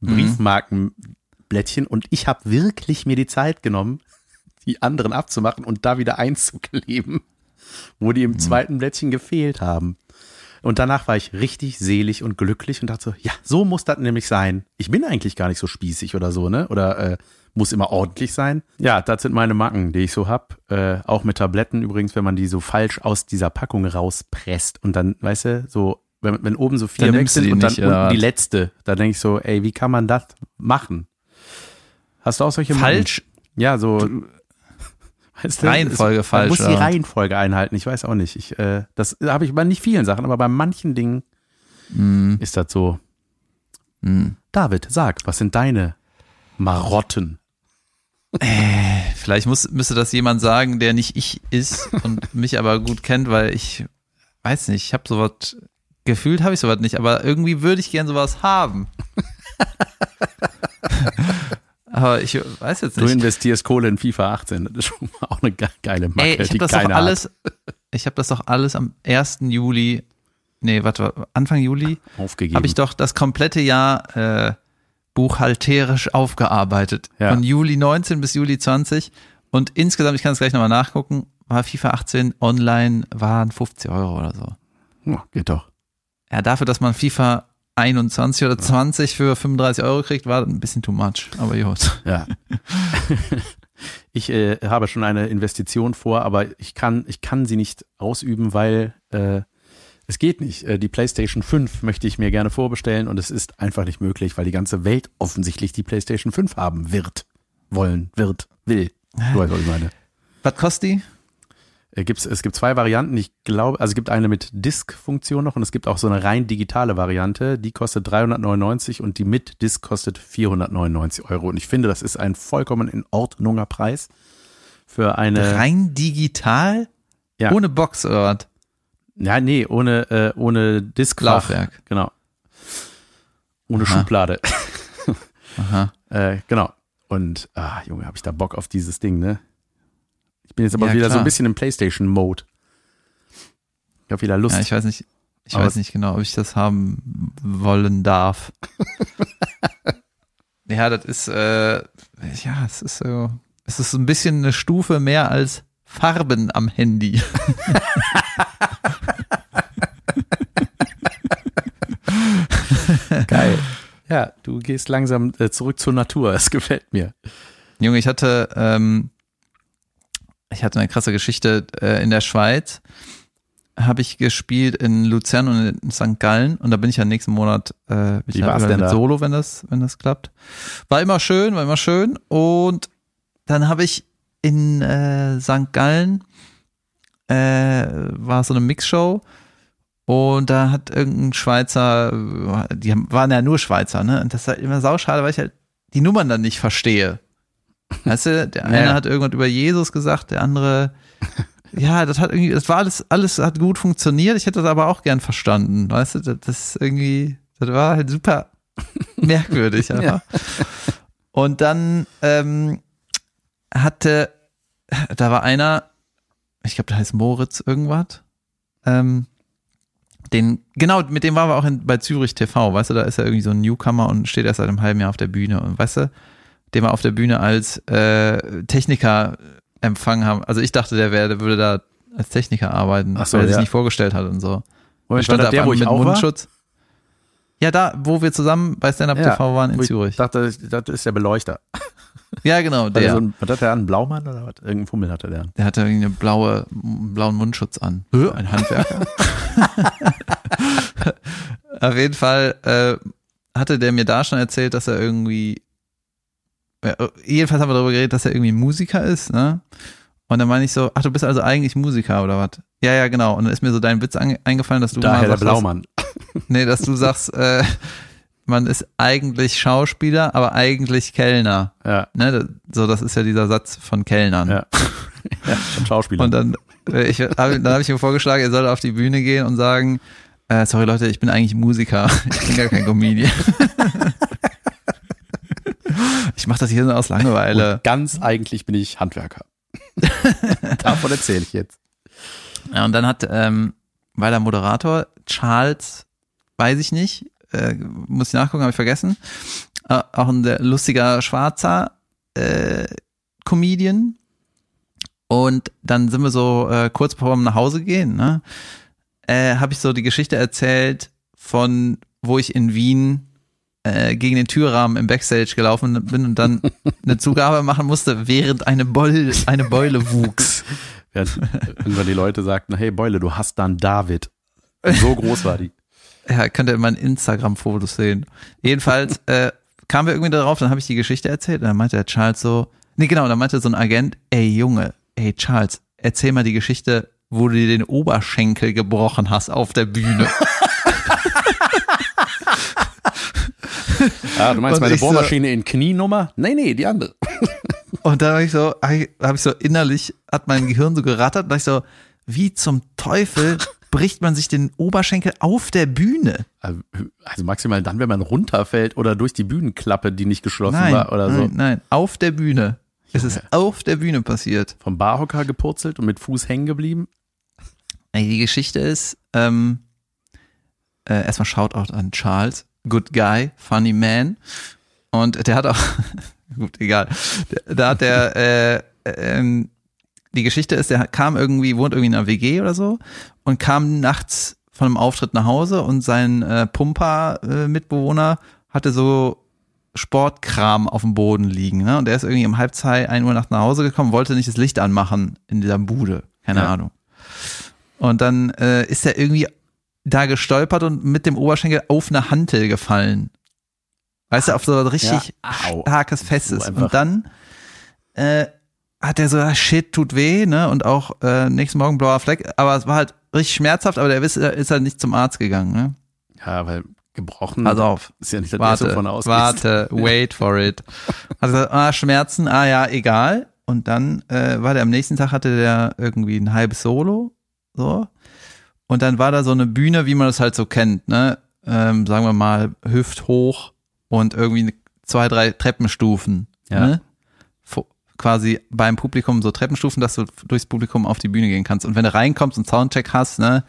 Briefmarkenblättchen und ich habe wirklich mir die Zeit genommen, die anderen abzumachen und da wieder einzukleben, wo die im zweiten Blättchen gefehlt haben. Und danach war ich richtig selig und glücklich und dachte so, ja, so muss das nämlich sein. Ich bin eigentlich gar nicht so spießig oder so, ne? Oder äh, muss immer ordentlich sein. Ja, das sind meine Macken, die ich so hab. Äh, auch mit Tabletten übrigens, wenn man die so falsch aus dieser Packung rauspresst und dann, weißt du, so, wenn, wenn oben so vier Dann weg du sind und dann nicht, unten oder die letzte, da denke ich so, ey, wie kann man das machen? Hast du auch solche Macken? Falsch? Ja, so. Weißt Reihenfolge es, falsch, Man muss die? Reihenfolge einhalten. Ich weiß auch nicht. Ich, äh, das habe ich bei nicht vielen Sachen, aber bei manchen Dingen Mhm. ist das so. Mhm. David, sag, was sind deine Marotten? Vielleicht muss, müsste das jemand sagen, der nicht ich ist und mich aber gut kennt, weil ich weiß nicht, ich habe sowas, gefühlt habe ich sowas nicht, aber irgendwie würde ich gern sowas haben. aber ich weiß jetzt Du nicht. investierst Kohle in FIFA 18. Das ist schon mal auch eine ge- geile Macke, Ey, ich die habe das doch alles, ich habe das doch alles am 1. Juli, nee, warte, Anfang Juli, hat aufgegeben. habe ich doch das komplette Jahr äh, buchhalterisch aufgearbeitet. Ja. Von Juli 19 bis Juli 20. Und insgesamt, ich kann es gleich nochmal nachgucken, war FIFA 18 online, waren 50 Euro oder so. Ja, geht doch. Ja, dafür, dass man FIFA 21 oder 20 für 35 Euro kriegt, war ein bisschen too much. Aber gut. Ja. ich äh, habe schon eine Investition vor, aber ich kann, ich kann sie nicht ausüben, weil äh, es geht nicht. Äh, die PlayStation 5 möchte ich mir gerne vorbestellen und es ist einfach nicht möglich, weil die ganze Welt offensichtlich die PlayStation 5 haben wird, wollen, wird, will. Du weißt, was ich meine. Was kostet die? Äh, gibt's, es gibt zwei Varianten. Ich glaube, also es gibt eine mit Disk-Funktion noch und es gibt auch so eine rein digitale Variante. Die kostet 399 und die mit Disk kostet 499 Euro. Und ich finde, das ist ein vollkommen in Ordnunger Preis für eine. Rein digital? Ja. Ohne Box oder was? Ja, nee, ohne, äh, ohne Disk. Laufwerk. Genau. Ohne Aha. Schublade. Aha. äh, genau. Und, ah, Junge, habe ich da Bock auf dieses Ding, ne? Ich bin jetzt aber Ja, wieder so klar. ein bisschen im PlayStation-Mode. Ich habe wieder Lust. Ja, ich weiß nicht, ich Aber weiß nicht genau, ob ich das haben wollen darf. ja, das ist, äh, ja, es ist so, es ist ein bisschen eine Stufe mehr als Farben am Handy. Geil. Ja, du gehst langsam äh, zurück zur Natur. Es gefällt mir. Junge, ich hatte, ähm, ich hatte eine krasse Geschichte äh, in der Schweiz. Habe ich gespielt in Luzern und in St. Gallen und da bin ich ja nächsten Monat äh, Wie war's denn mit? Solo, wenn das, wenn das klappt. War immer schön, war immer schön und dann habe ich in äh, St. Gallen äh, war so eine Mixshow und da hat irgendein Schweizer, die haben, waren ja nur Schweizer, ne? Und das ist halt immer sauschade, weil ich halt die Nummern dann nicht verstehe. Weißt du, der eine Ja. hat irgendwas über Jesus gesagt, der andere, ja, das hat irgendwie, das war alles, alles hat gut funktioniert. Ich hätte das aber auch gern verstanden. Weißt du, das, das ist irgendwie, das war halt super merkwürdig einfach. Und dann ähm, hatte, da war einer, ich glaube, der heißt Moritz irgendwas. Ähm, den, genau, mit dem waren wir auch in, bei Zürich TV, weißt du, da ist er irgendwie so ein Newcomer und steht erst seit einem halben Jahr auf der Bühne und weißt du, den wir auf der Bühne als äh, Techniker empfangen haben. Also ich dachte, der, wäre, der würde da als Techniker arbeiten, so, weil er sich ja. nicht vorgestellt hat und so. Moment, stand war da der, wo mit ich auch war? Mundschutz. Ja, da, wo wir zusammen bei Stand Up Ja, TV waren in wo ich Zürich. dachte, das ist der Beleuchter. Ja, genau, Hat er der. so ein, was hat der an? Einen Blaumann oder was? Irgendein Fummel hatte der an. Der hatte irgendwie eine blaue, einen blauen Mundschutz an. Ein Handwerker. Auf jeden Fall äh, hatte der mir da schon erzählt, dass er irgendwie, jedenfalls haben wir darüber geredet, dass er irgendwie Musiker ist, ne? Und dann meine ich so, ach, du bist also eigentlich Musiker oder was? Ja, ja, genau. Und dann ist mir so dein Witz eingefallen, dass du Daher der sagst, Blaumann. Dass, nee, dass du sagst, äh, man ist eigentlich Schauspieler, aber eigentlich Kellner. Ja, Ne? Das- So, das ist ja dieser Satz von Kellnern. ja. ja schon Schauspieler. Und dann, äh, ich, hab, dann habe ich ihm vorgeschlagen, er soll auf die Bühne gehen und sagen, äh, sorry Leute, ich bin eigentlich Musiker. Ich bin gar kein Comedian. ich mache das hier nur aus Langeweile. Und ganz eigentlich bin ich Handwerker. Davon erzähle ich jetzt. Ja, und dann hat, ähm, war der Moderator Charles, weiß ich nicht, äh, muss ich nachgucken, habe ich vergessen. Äh, auch ein sehr lustiger schwarzer äh, Comedian. Und dann sind wir so äh, kurz bevor wir nach Hause gehen, ne, äh, habe ich so die Geschichte erzählt von, wo ich in Wien äh, gegen den Türrahmen im Backstage gelaufen bin und dann eine Zugabe machen musste, während eine Beule, eine Beule wuchs. Während irgendwann die Leute sagten, hey Beule, du hast dann David. So groß war die. Ja, könnt ihr in meinen Instagram-Fotos sehen. Jedenfalls äh, kamen wir irgendwie darauf, dann habe ich die Geschichte erzählt und dann meinte der Charles so, nee genau, dann meinte so ein Agent, ey Junge, ey Charles, erzähl mal die Geschichte, wo du dir den Oberschenkel gebrochen hast auf der Bühne. Ah, du meinst meine ich so- Bohrmaschine in Knienummer? Nee, nee, die andere. Und dann habe ich so, habe ich so innerlich, hat mein Gehirn so gerattert, und dachte ich so, wie zum Teufel bricht man sich den Oberschenkel auf der Bühne? Also also maximal dann, wenn man runterfällt oder durch die Bühnenklappe, die nicht geschlossen Nein, war oder nein, so. nein, auf der Bühne. Es ist auf der Bühne passiert. Vom Barhocker gepurzelt und mit Fuß hängen geblieben. Die Geschichte ist, ähm, äh, erstmal Shoutout an Charles, good guy, funny man. Und der hat auch, gut, egal, Der- da hat der, äh, ähm, die Geschichte ist, der kam irgendwie, wohnt irgendwie in einer WG oder so und kam nachts von einem Auftritt nach Hause und sein äh, Pumper-Mitbewohner hatte so Sportkram auf dem Boden liegen. Ne? Und der ist irgendwie um halb zwei, ein Uhr nachts nach Hause gekommen, wollte nicht das Licht anmachen in dieser Bude. Keine Ja. Ahnung. Und dann äh, ist er irgendwie da gestolpert und mit dem Oberschenkel auf eine Hantel gefallen. Weißt du, auf so ein richtig Ja, au. starkes, festes. und dann äh, hat er so, ah, shit, tut weh, ne? Und auch äh, nächsten Morgen blauer Fleck. Aber es war halt richtig schmerzhaft, aber der ist, ist halt nicht zum Arzt gegangen, ne? Ja, weil gebrochen Pass auf. ist ja nicht das Warte, wovon ausgehst. warte, wait for it. Gesagt, ah, Schmerzen, ah ja, egal. Und dann äh, war der am nächsten Tag hatte der irgendwie ein halbes Solo, so. Und dann war da so eine Bühne, wie man das halt so kennt, ne? Ähm, sagen wir mal hüfthoch und irgendwie zwei, drei Treppenstufen, Ja. ne? Quasi beim Publikum so Treppenstufen, dass du durchs Publikum auf die Bühne gehen kannst. Und wenn du reinkommst und Soundcheck hast, ne,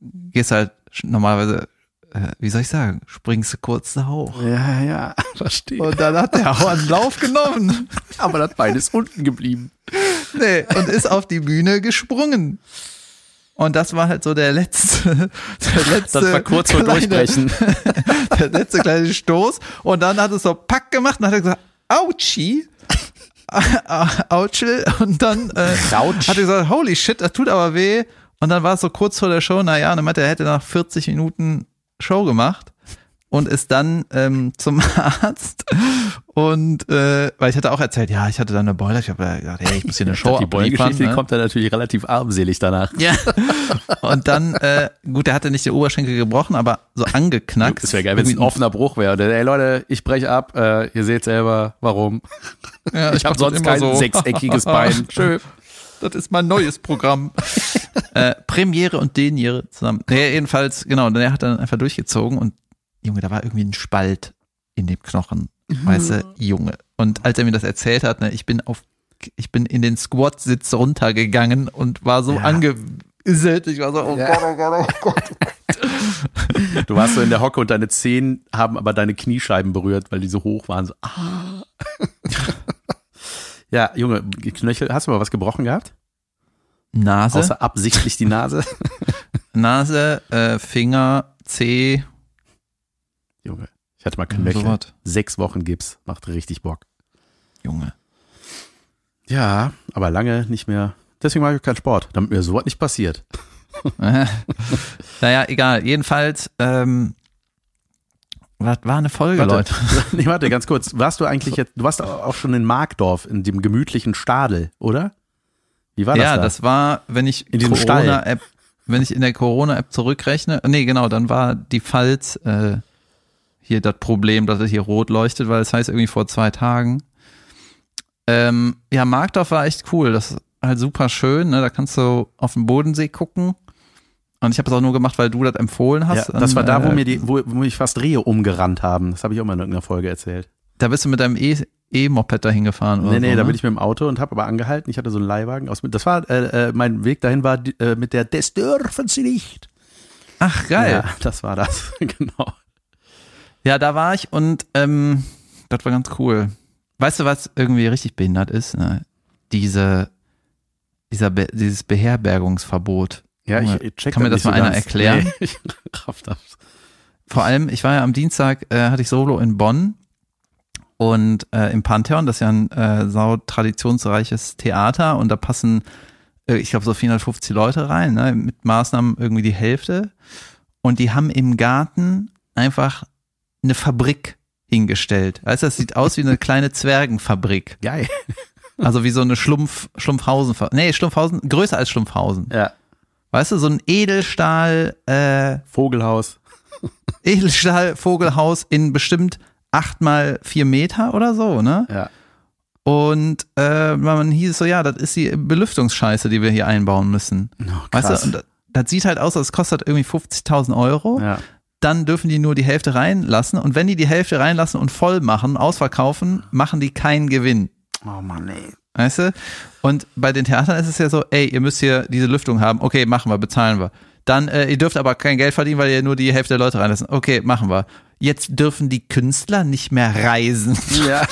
gehst halt normalerweise, äh, wie soll ich sagen, springst du kurz da hoch. Ja, ja, verstehe. Und dann hat der einen Lauf genommen. Aber das Bein ist unten geblieben. Nee, und ist auf die Bühne gesprungen. Und das war halt so der letzte, der letzte. Das war kurz vor kleine- Durchbrechen. Der letzte kleine Stoß. Und dann hat es so Pack gemacht und hat er gesagt, Autschi. Autschel. Und dann äh, hat er gesagt, holy shit, das tut aber weh. Und dann war es so kurz vor der Show, naja, und dann meinte er, er hätte nach 40 Minuten Show gemacht und ist dann ähm, zum Arzt und äh, weil ich hatte auch erzählt, ja, ich hatte dann eine Beule, ich habe gesagt, hey, ich muss hier eine Show die die Ne? kommt dann natürlich relativ armselig danach. Ja. Und dann, äh, gut, der hatte nicht den Oberschenkel gebrochen, aber so angeknackt. Es wäre geil, wenn es ein offener Bruch wäre. Ey Leute, ich breche ab. Äh, ihr seht selber, warum. Ja, Ich habe mach das sonst kein so. sechseckiges Bein. Schön. Das ist mein neues Programm. äh, Premiere und Deniere zusammen. Nee, jedenfalls, genau, und er hat dann einfach durchgezogen und Junge, da war irgendwie ein Spalt in dem Knochen. Weißt du, Junge. Und als er mir das erzählt hat, ne, ich bin auf, ich bin in den Squat-Sitz runtergegangen und war so Ja. angeisselt. Ich war so, oh Ja. Gott, oh Gott, oh Gott. Du warst so in der Hocke und deine Zehen haben aber deine Kniescheiben berührt, weil die so hoch waren. So, ah. ja, Junge, Knöchel, hast du mal was gebrochen gehabt? Nase, Außer absichtlich die Nase? Nase, äh, Finger, Zeh, Junge. Ich hatte mal Ja, Knöchel. so. Sechs Wochen Gips. Macht richtig Bock. Junge. Ja, aber lange nicht mehr. Deswegen mache ich keinen Sport, damit mir sowas nicht passiert. naja, egal. Jedenfalls, ähm, was war eine Folge, Warte, Leute? nee, warte, ganz kurz. Warst du eigentlich jetzt, du warst auch schon in Markdorf, in dem gemütlichen Stadel, oder? Wie war das ja, da? das war, wenn ich In. Corona-App, wenn ich in der Corona-App zurückrechne, nee, genau, dann war die Pfalz äh, hier das Problem, dass es hier rot leuchtet, weil es heißt irgendwie vor zwei Tagen. Ähm, ja, Markdorf war echt cool. Das ist halt super schön. Ne? Da kannst du auf den Bodensee gucken. Und ich habe es auch nur gemacht, weil du das empfohlen hast. ja, das war da, wo äh, mir die, wo, wo mich fast Rehe umgerannt haben. Das habe ich auch mal in irgendeiner Folge erzählt. Da bist du mit deinem E- E-Moped dahin gefahren, oder? Nee, nee, so, da ne? bin ich mit dem Auto und habe aber angehalten. Ich hatte so einen Leihwagen aus. Das war, äh, äh, mein Weg dahin war äh, mit der Des dürfen Sie nicht. Ach, geil. Ja, das war das. genau. Ja, da war ich und ähm, das war ganz cool. Weißt du, was irgendwie richtig behindert ist? Ne? Diese, dieser Be dieses Beherbergungsverbot. Ja, ich, ich check kann mir das mal einer ganz. erklären? Nee, ich raff das. Vor allem, ich war ja am Dienstag, äh, hatte ich Solo in Bonn und äh, im Pantheon, das ist ja ein äh, sau traditionsreiches Theater und da passen, äh, ich glaube, so 450 Leute rein, ne? mit Maßnahmen irgendwie die Hälfte. Und die haben im Garten einfach eine Fabrik hingestellt. Weißt du, das sieht aus wie eine kleine Zwergenfabrik. Geil. Also wie so eine Schlumpf, Schlumpfhausen, nee, Schlumpfhausen, größer als Schlumpfhausen. Ja. Weißt du, so ein Edelstahl, äh, Vogelhaus. Edelstahl-Vogelhaus in bestimmt acht mal vier Meter oder so, ne? Ja. Und äh, man hieß so, ja, das ist die Belüftungsscheiße, die wir hier einbauen müssen. Oh, Weißt krass. du, und das, das sieht halt aus, als kostet irgendwie 50.000 Euro. ja. Dann dürfen die nur die Hälfte reinlassen. Und wenn die die Hälfte reinlassen und voll machen, ausverkaufen, machen die keinen Gewinn. Oh Mann, ey. Weißt du? Und bei den Theatern ist es ja so, ey, ihr müsst hier diese Lüftung haben. Okay, machen wir, bezahlen wir. Dann, äh, ihr dürft aber kein Geld verdienen, weil ihr nur die Hälfte der Leute reinlassen. Okay, machen wir. Jetzt dürfen die Künstler nicht mehr reisen. Ja.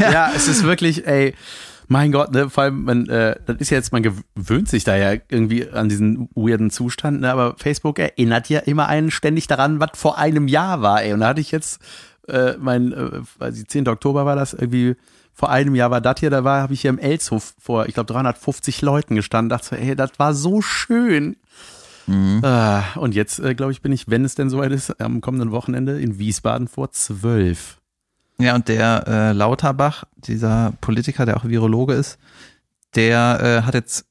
ja, es ist wirklich, ey, mein Gott, ne, vor allem, man, äh, das ist ja jetzt, man gewöhnt sich da ja irgendwie an diesen weirden Zustand, ne, aber Facebook erinnert ja immer einen ständig daran, was vor einem Jahr war, ey. Und da hatte ich jetzt, äh, mein, äh, weiß ich, 10. Oktober war das irgendwie, vor einem Jahr war das hier, da war, habe ich hier im Elshof vor, ich glaube, 350 Leuten gestanden, dachte so, ey, das war so schön. Ah, und jetzt, äh, glaube ich, bin ich, wenn es denn soweit ist, am kommenden Wochenende in Wiesbaden vor zwölf. Ja, und der äh, Lauterbach, dieser Politiker, der auch Virologe ist, der äh, hat jetzt,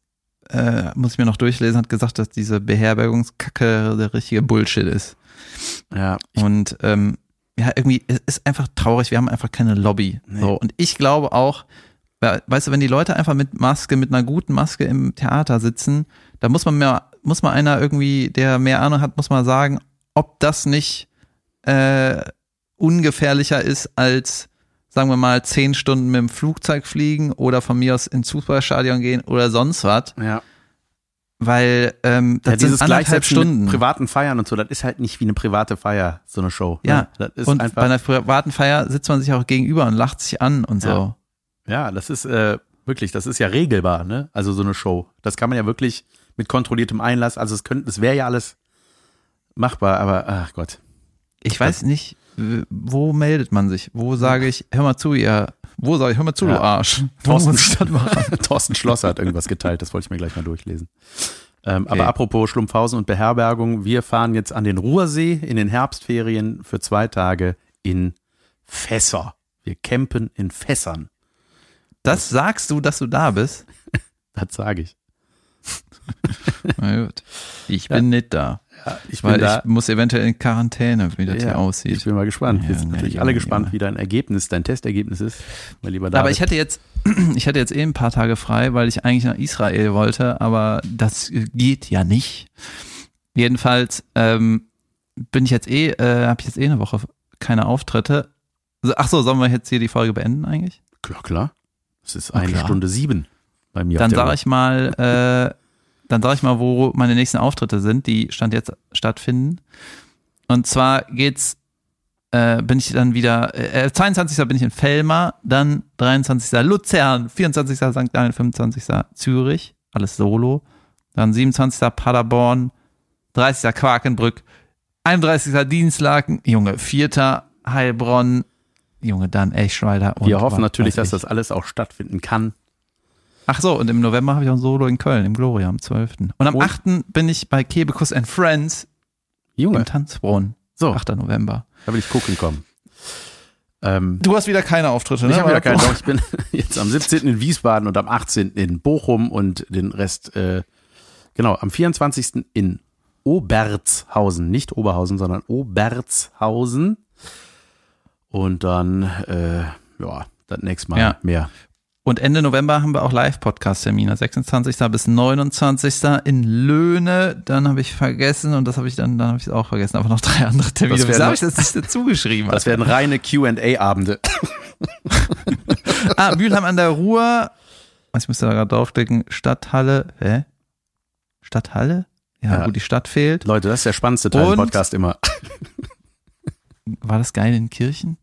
äh, muss ich mir noch durchlesen, hat gesagt, dass diese Beherbergungskacke der richtige Bullshit ist. Ja, Und ähm, ja, irgendwie, es ist einfach traurig, wir haben einfach keine Lobby. Nee. So. Und ich glaube auch, we- weißt du, wenn die Leute einfach mit Maske, mit einer guten Maske im Theater sitzen, da muss man mehr, muss mal einer irgendwie, der mehr Ahnung hat, muss mal sagen, ob das nicht äh, ungefährlicher ist als, sagen wir mal, zehn Stunden mit dem Flugzeug fliegen oder von mir aus ins Fußballstadion gehen oder sonst was, ja. weil ähm, das ja dieses sind anderthalb Stunden. mit privaten Feiern und so, das ist halt nicht wie eine private Feier, so eine Show. Ja, ne? das ist und bei einer privaten Feier sitzt man sich auch gegenüber und lacht sich an und so. Ja. ja, das ist äh, wirklich, das ist ja regelbar, ne? Also so eine Show. Das kann man ja wirklich mit kontrolliertem Einlass, also es könnte, es wäre ja alles machbar, aber ach Gott. Ich weiß nicht, wo meldet man sich? Wo sage ich, hör mal zu, ihr, wo sage ich, hör mal zu, Ja. du Arsch. Thorsten? Thorsten Schlosser hat irgendwas geteilt, das wollte ich mir gleich mal durchlesen. Ähm, Okay. Aber apropos Schlumpfhausen und Beherbergung, wir fahren jetzt an den Ruhrsee in den Herbstferien für zwei Tage in Fässer. Wir campen in Fässern. Das sagst du, dass du da bist? Das sage ich. Na gut. Ich bin nicht da. Ja, ich bin Weil da. ich muss eventuell in Quarantäne, wie das hier Ich aussieht. bin mal gespannt. Ja, Wir sind ja, natürlich ja, alle ja. gespannt, wie dein Ergebnis, dein Testergebnis ist, mein lieber David. Aber ich hatte jetzt, ich hatte jetzt eh ein paar Tage frei, weil ich eigentlich nach Israel wollte, aber das geht ja nicht. Jedenfalls ähm, bin ich jetzt eh, äh, habe ich jetzt eh eine Woche keine Auftritte. Ach so, sollen wir jetzt hier die Folge beenden eigentlich? ja, klar. Es ist eine klar. Stunde sieben bei mir. Dann sage ich mal, äh, dann sage ich mal, wo meine nächsten Auftritte sind, die stand jetzt stattfinden. Und zwar geht's, äh, bin ich dann wieder, äh, 22. bin ich in Fellmar, dann 23. Luzern, 24. St. Gallen, 25. Zürich, alles solo. Dann 27. Paderborn, 30. Quakenbrück, 31. Dienstlaken, Junge, 4. Heilbronn, Junge, dann Eschweiler. Wir hoffen natürlich, dass das alles auch stattfinden kann. Ach so, und im November habe ich auch ein Solo in Köln, im Gloria am 12. Und am Und? 8. bin ich bei Kebekus and Friends Junge, im Tanzbrunnen. so, 8. November. da will ich gucken kommen. Ähm, Du hast wieder keine Auftritte, ne? ich habe wieder so? doch, ich bin jetzt am 17. in Wiesbaden und am 18. in Bochum und den Rest, äh, genau, am 24. in Obertshausen, nicht Oberhausen, sondern Obertshausen. Und dann, äh, ja, das nächste Mal Ja. mehr. Und Ende November haben wir auch Live-Podcast-Termine. 26. bis 29. in Löhne. Dann habe ich vergessen und das habe ich dann, dann habe ich es auch vergessen. Aber noch drei andere Termine. Das Wieso habe ich das nicht dazu geschrieben? Das werden reine Q&A-Abende. ah, Mülheim an der Ruhr. Ich müsste da gerade draufklicken. Stadthalle. Hä? Stadthalle? Ja, Ja. gut, die Stadt fehlt. Leute, das ist der spannendste Teil im Und? Podcast immer. War das geil in Kirchen?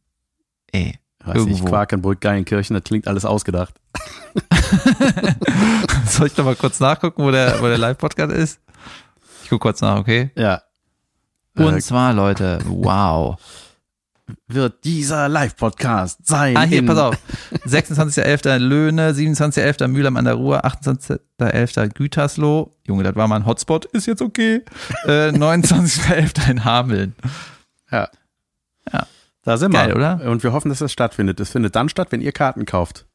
Ey. Weiß nicht, Irgendwo. Quakenbrück, Geilenkirchen, das klingt alles ausgedacht. Soll ich noch mal kurz nachgucken, wo der, wo der Live-Podcast ist? Ich gucke kurz nach, okay? Ja. Und Äh, zwar, Leute, wow. wird dieser Live-Podcast sein. Ah, hier, pass auf. 26.11. Löhne, 27.11. Mülheim an der Ruhr, 28.11. Gütersloh. Junge, das war mal ein Hotspot, ist jetzt okay. Äh, 29.11. in Hameln. Ja. Ja. Da sind Geil, wir. oder? Und wir hoffen, dass das stattfindet. Es findet dann statt, wenn ihr Karten kauft.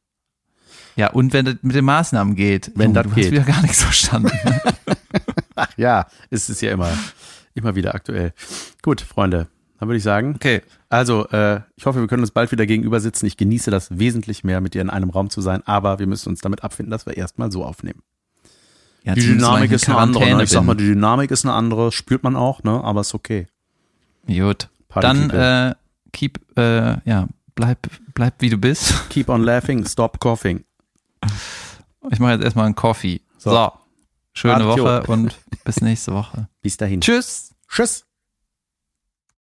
Ja, und wenn das mit den Maßnahmen geht. Wenn Junge, das du geht. hast wieder gar nichts verstanden. Ach ja, es ist ja immer, immer wieder aktuell. Gut, Freunde, dann würde ich sagen, Okay. also äh, ich hoffe, wir können uns bald wieder gegenüber sitzen. Ich genieße das wesentlich mehr, mit dir in einem Raum zu sein, aber wir müssen uns damit abfinden, dass wir erstmal so aufnehmen. Ja, Die Dynamik ist in eine andere. Ne? Ich sag mal, die Dynamik ist eine andere, spürt man auch, ne? aber ist okay. Gut. Party Dann äh, keep, äh, ja, bleib, bleib wie du bist. Keep on laughing, stop coughing. Ich mache jetzt erstmal einen Coffee. So. so. Schöne. Woche und bis nächste Woche. Bis dahin. Tschüss. Tschüss.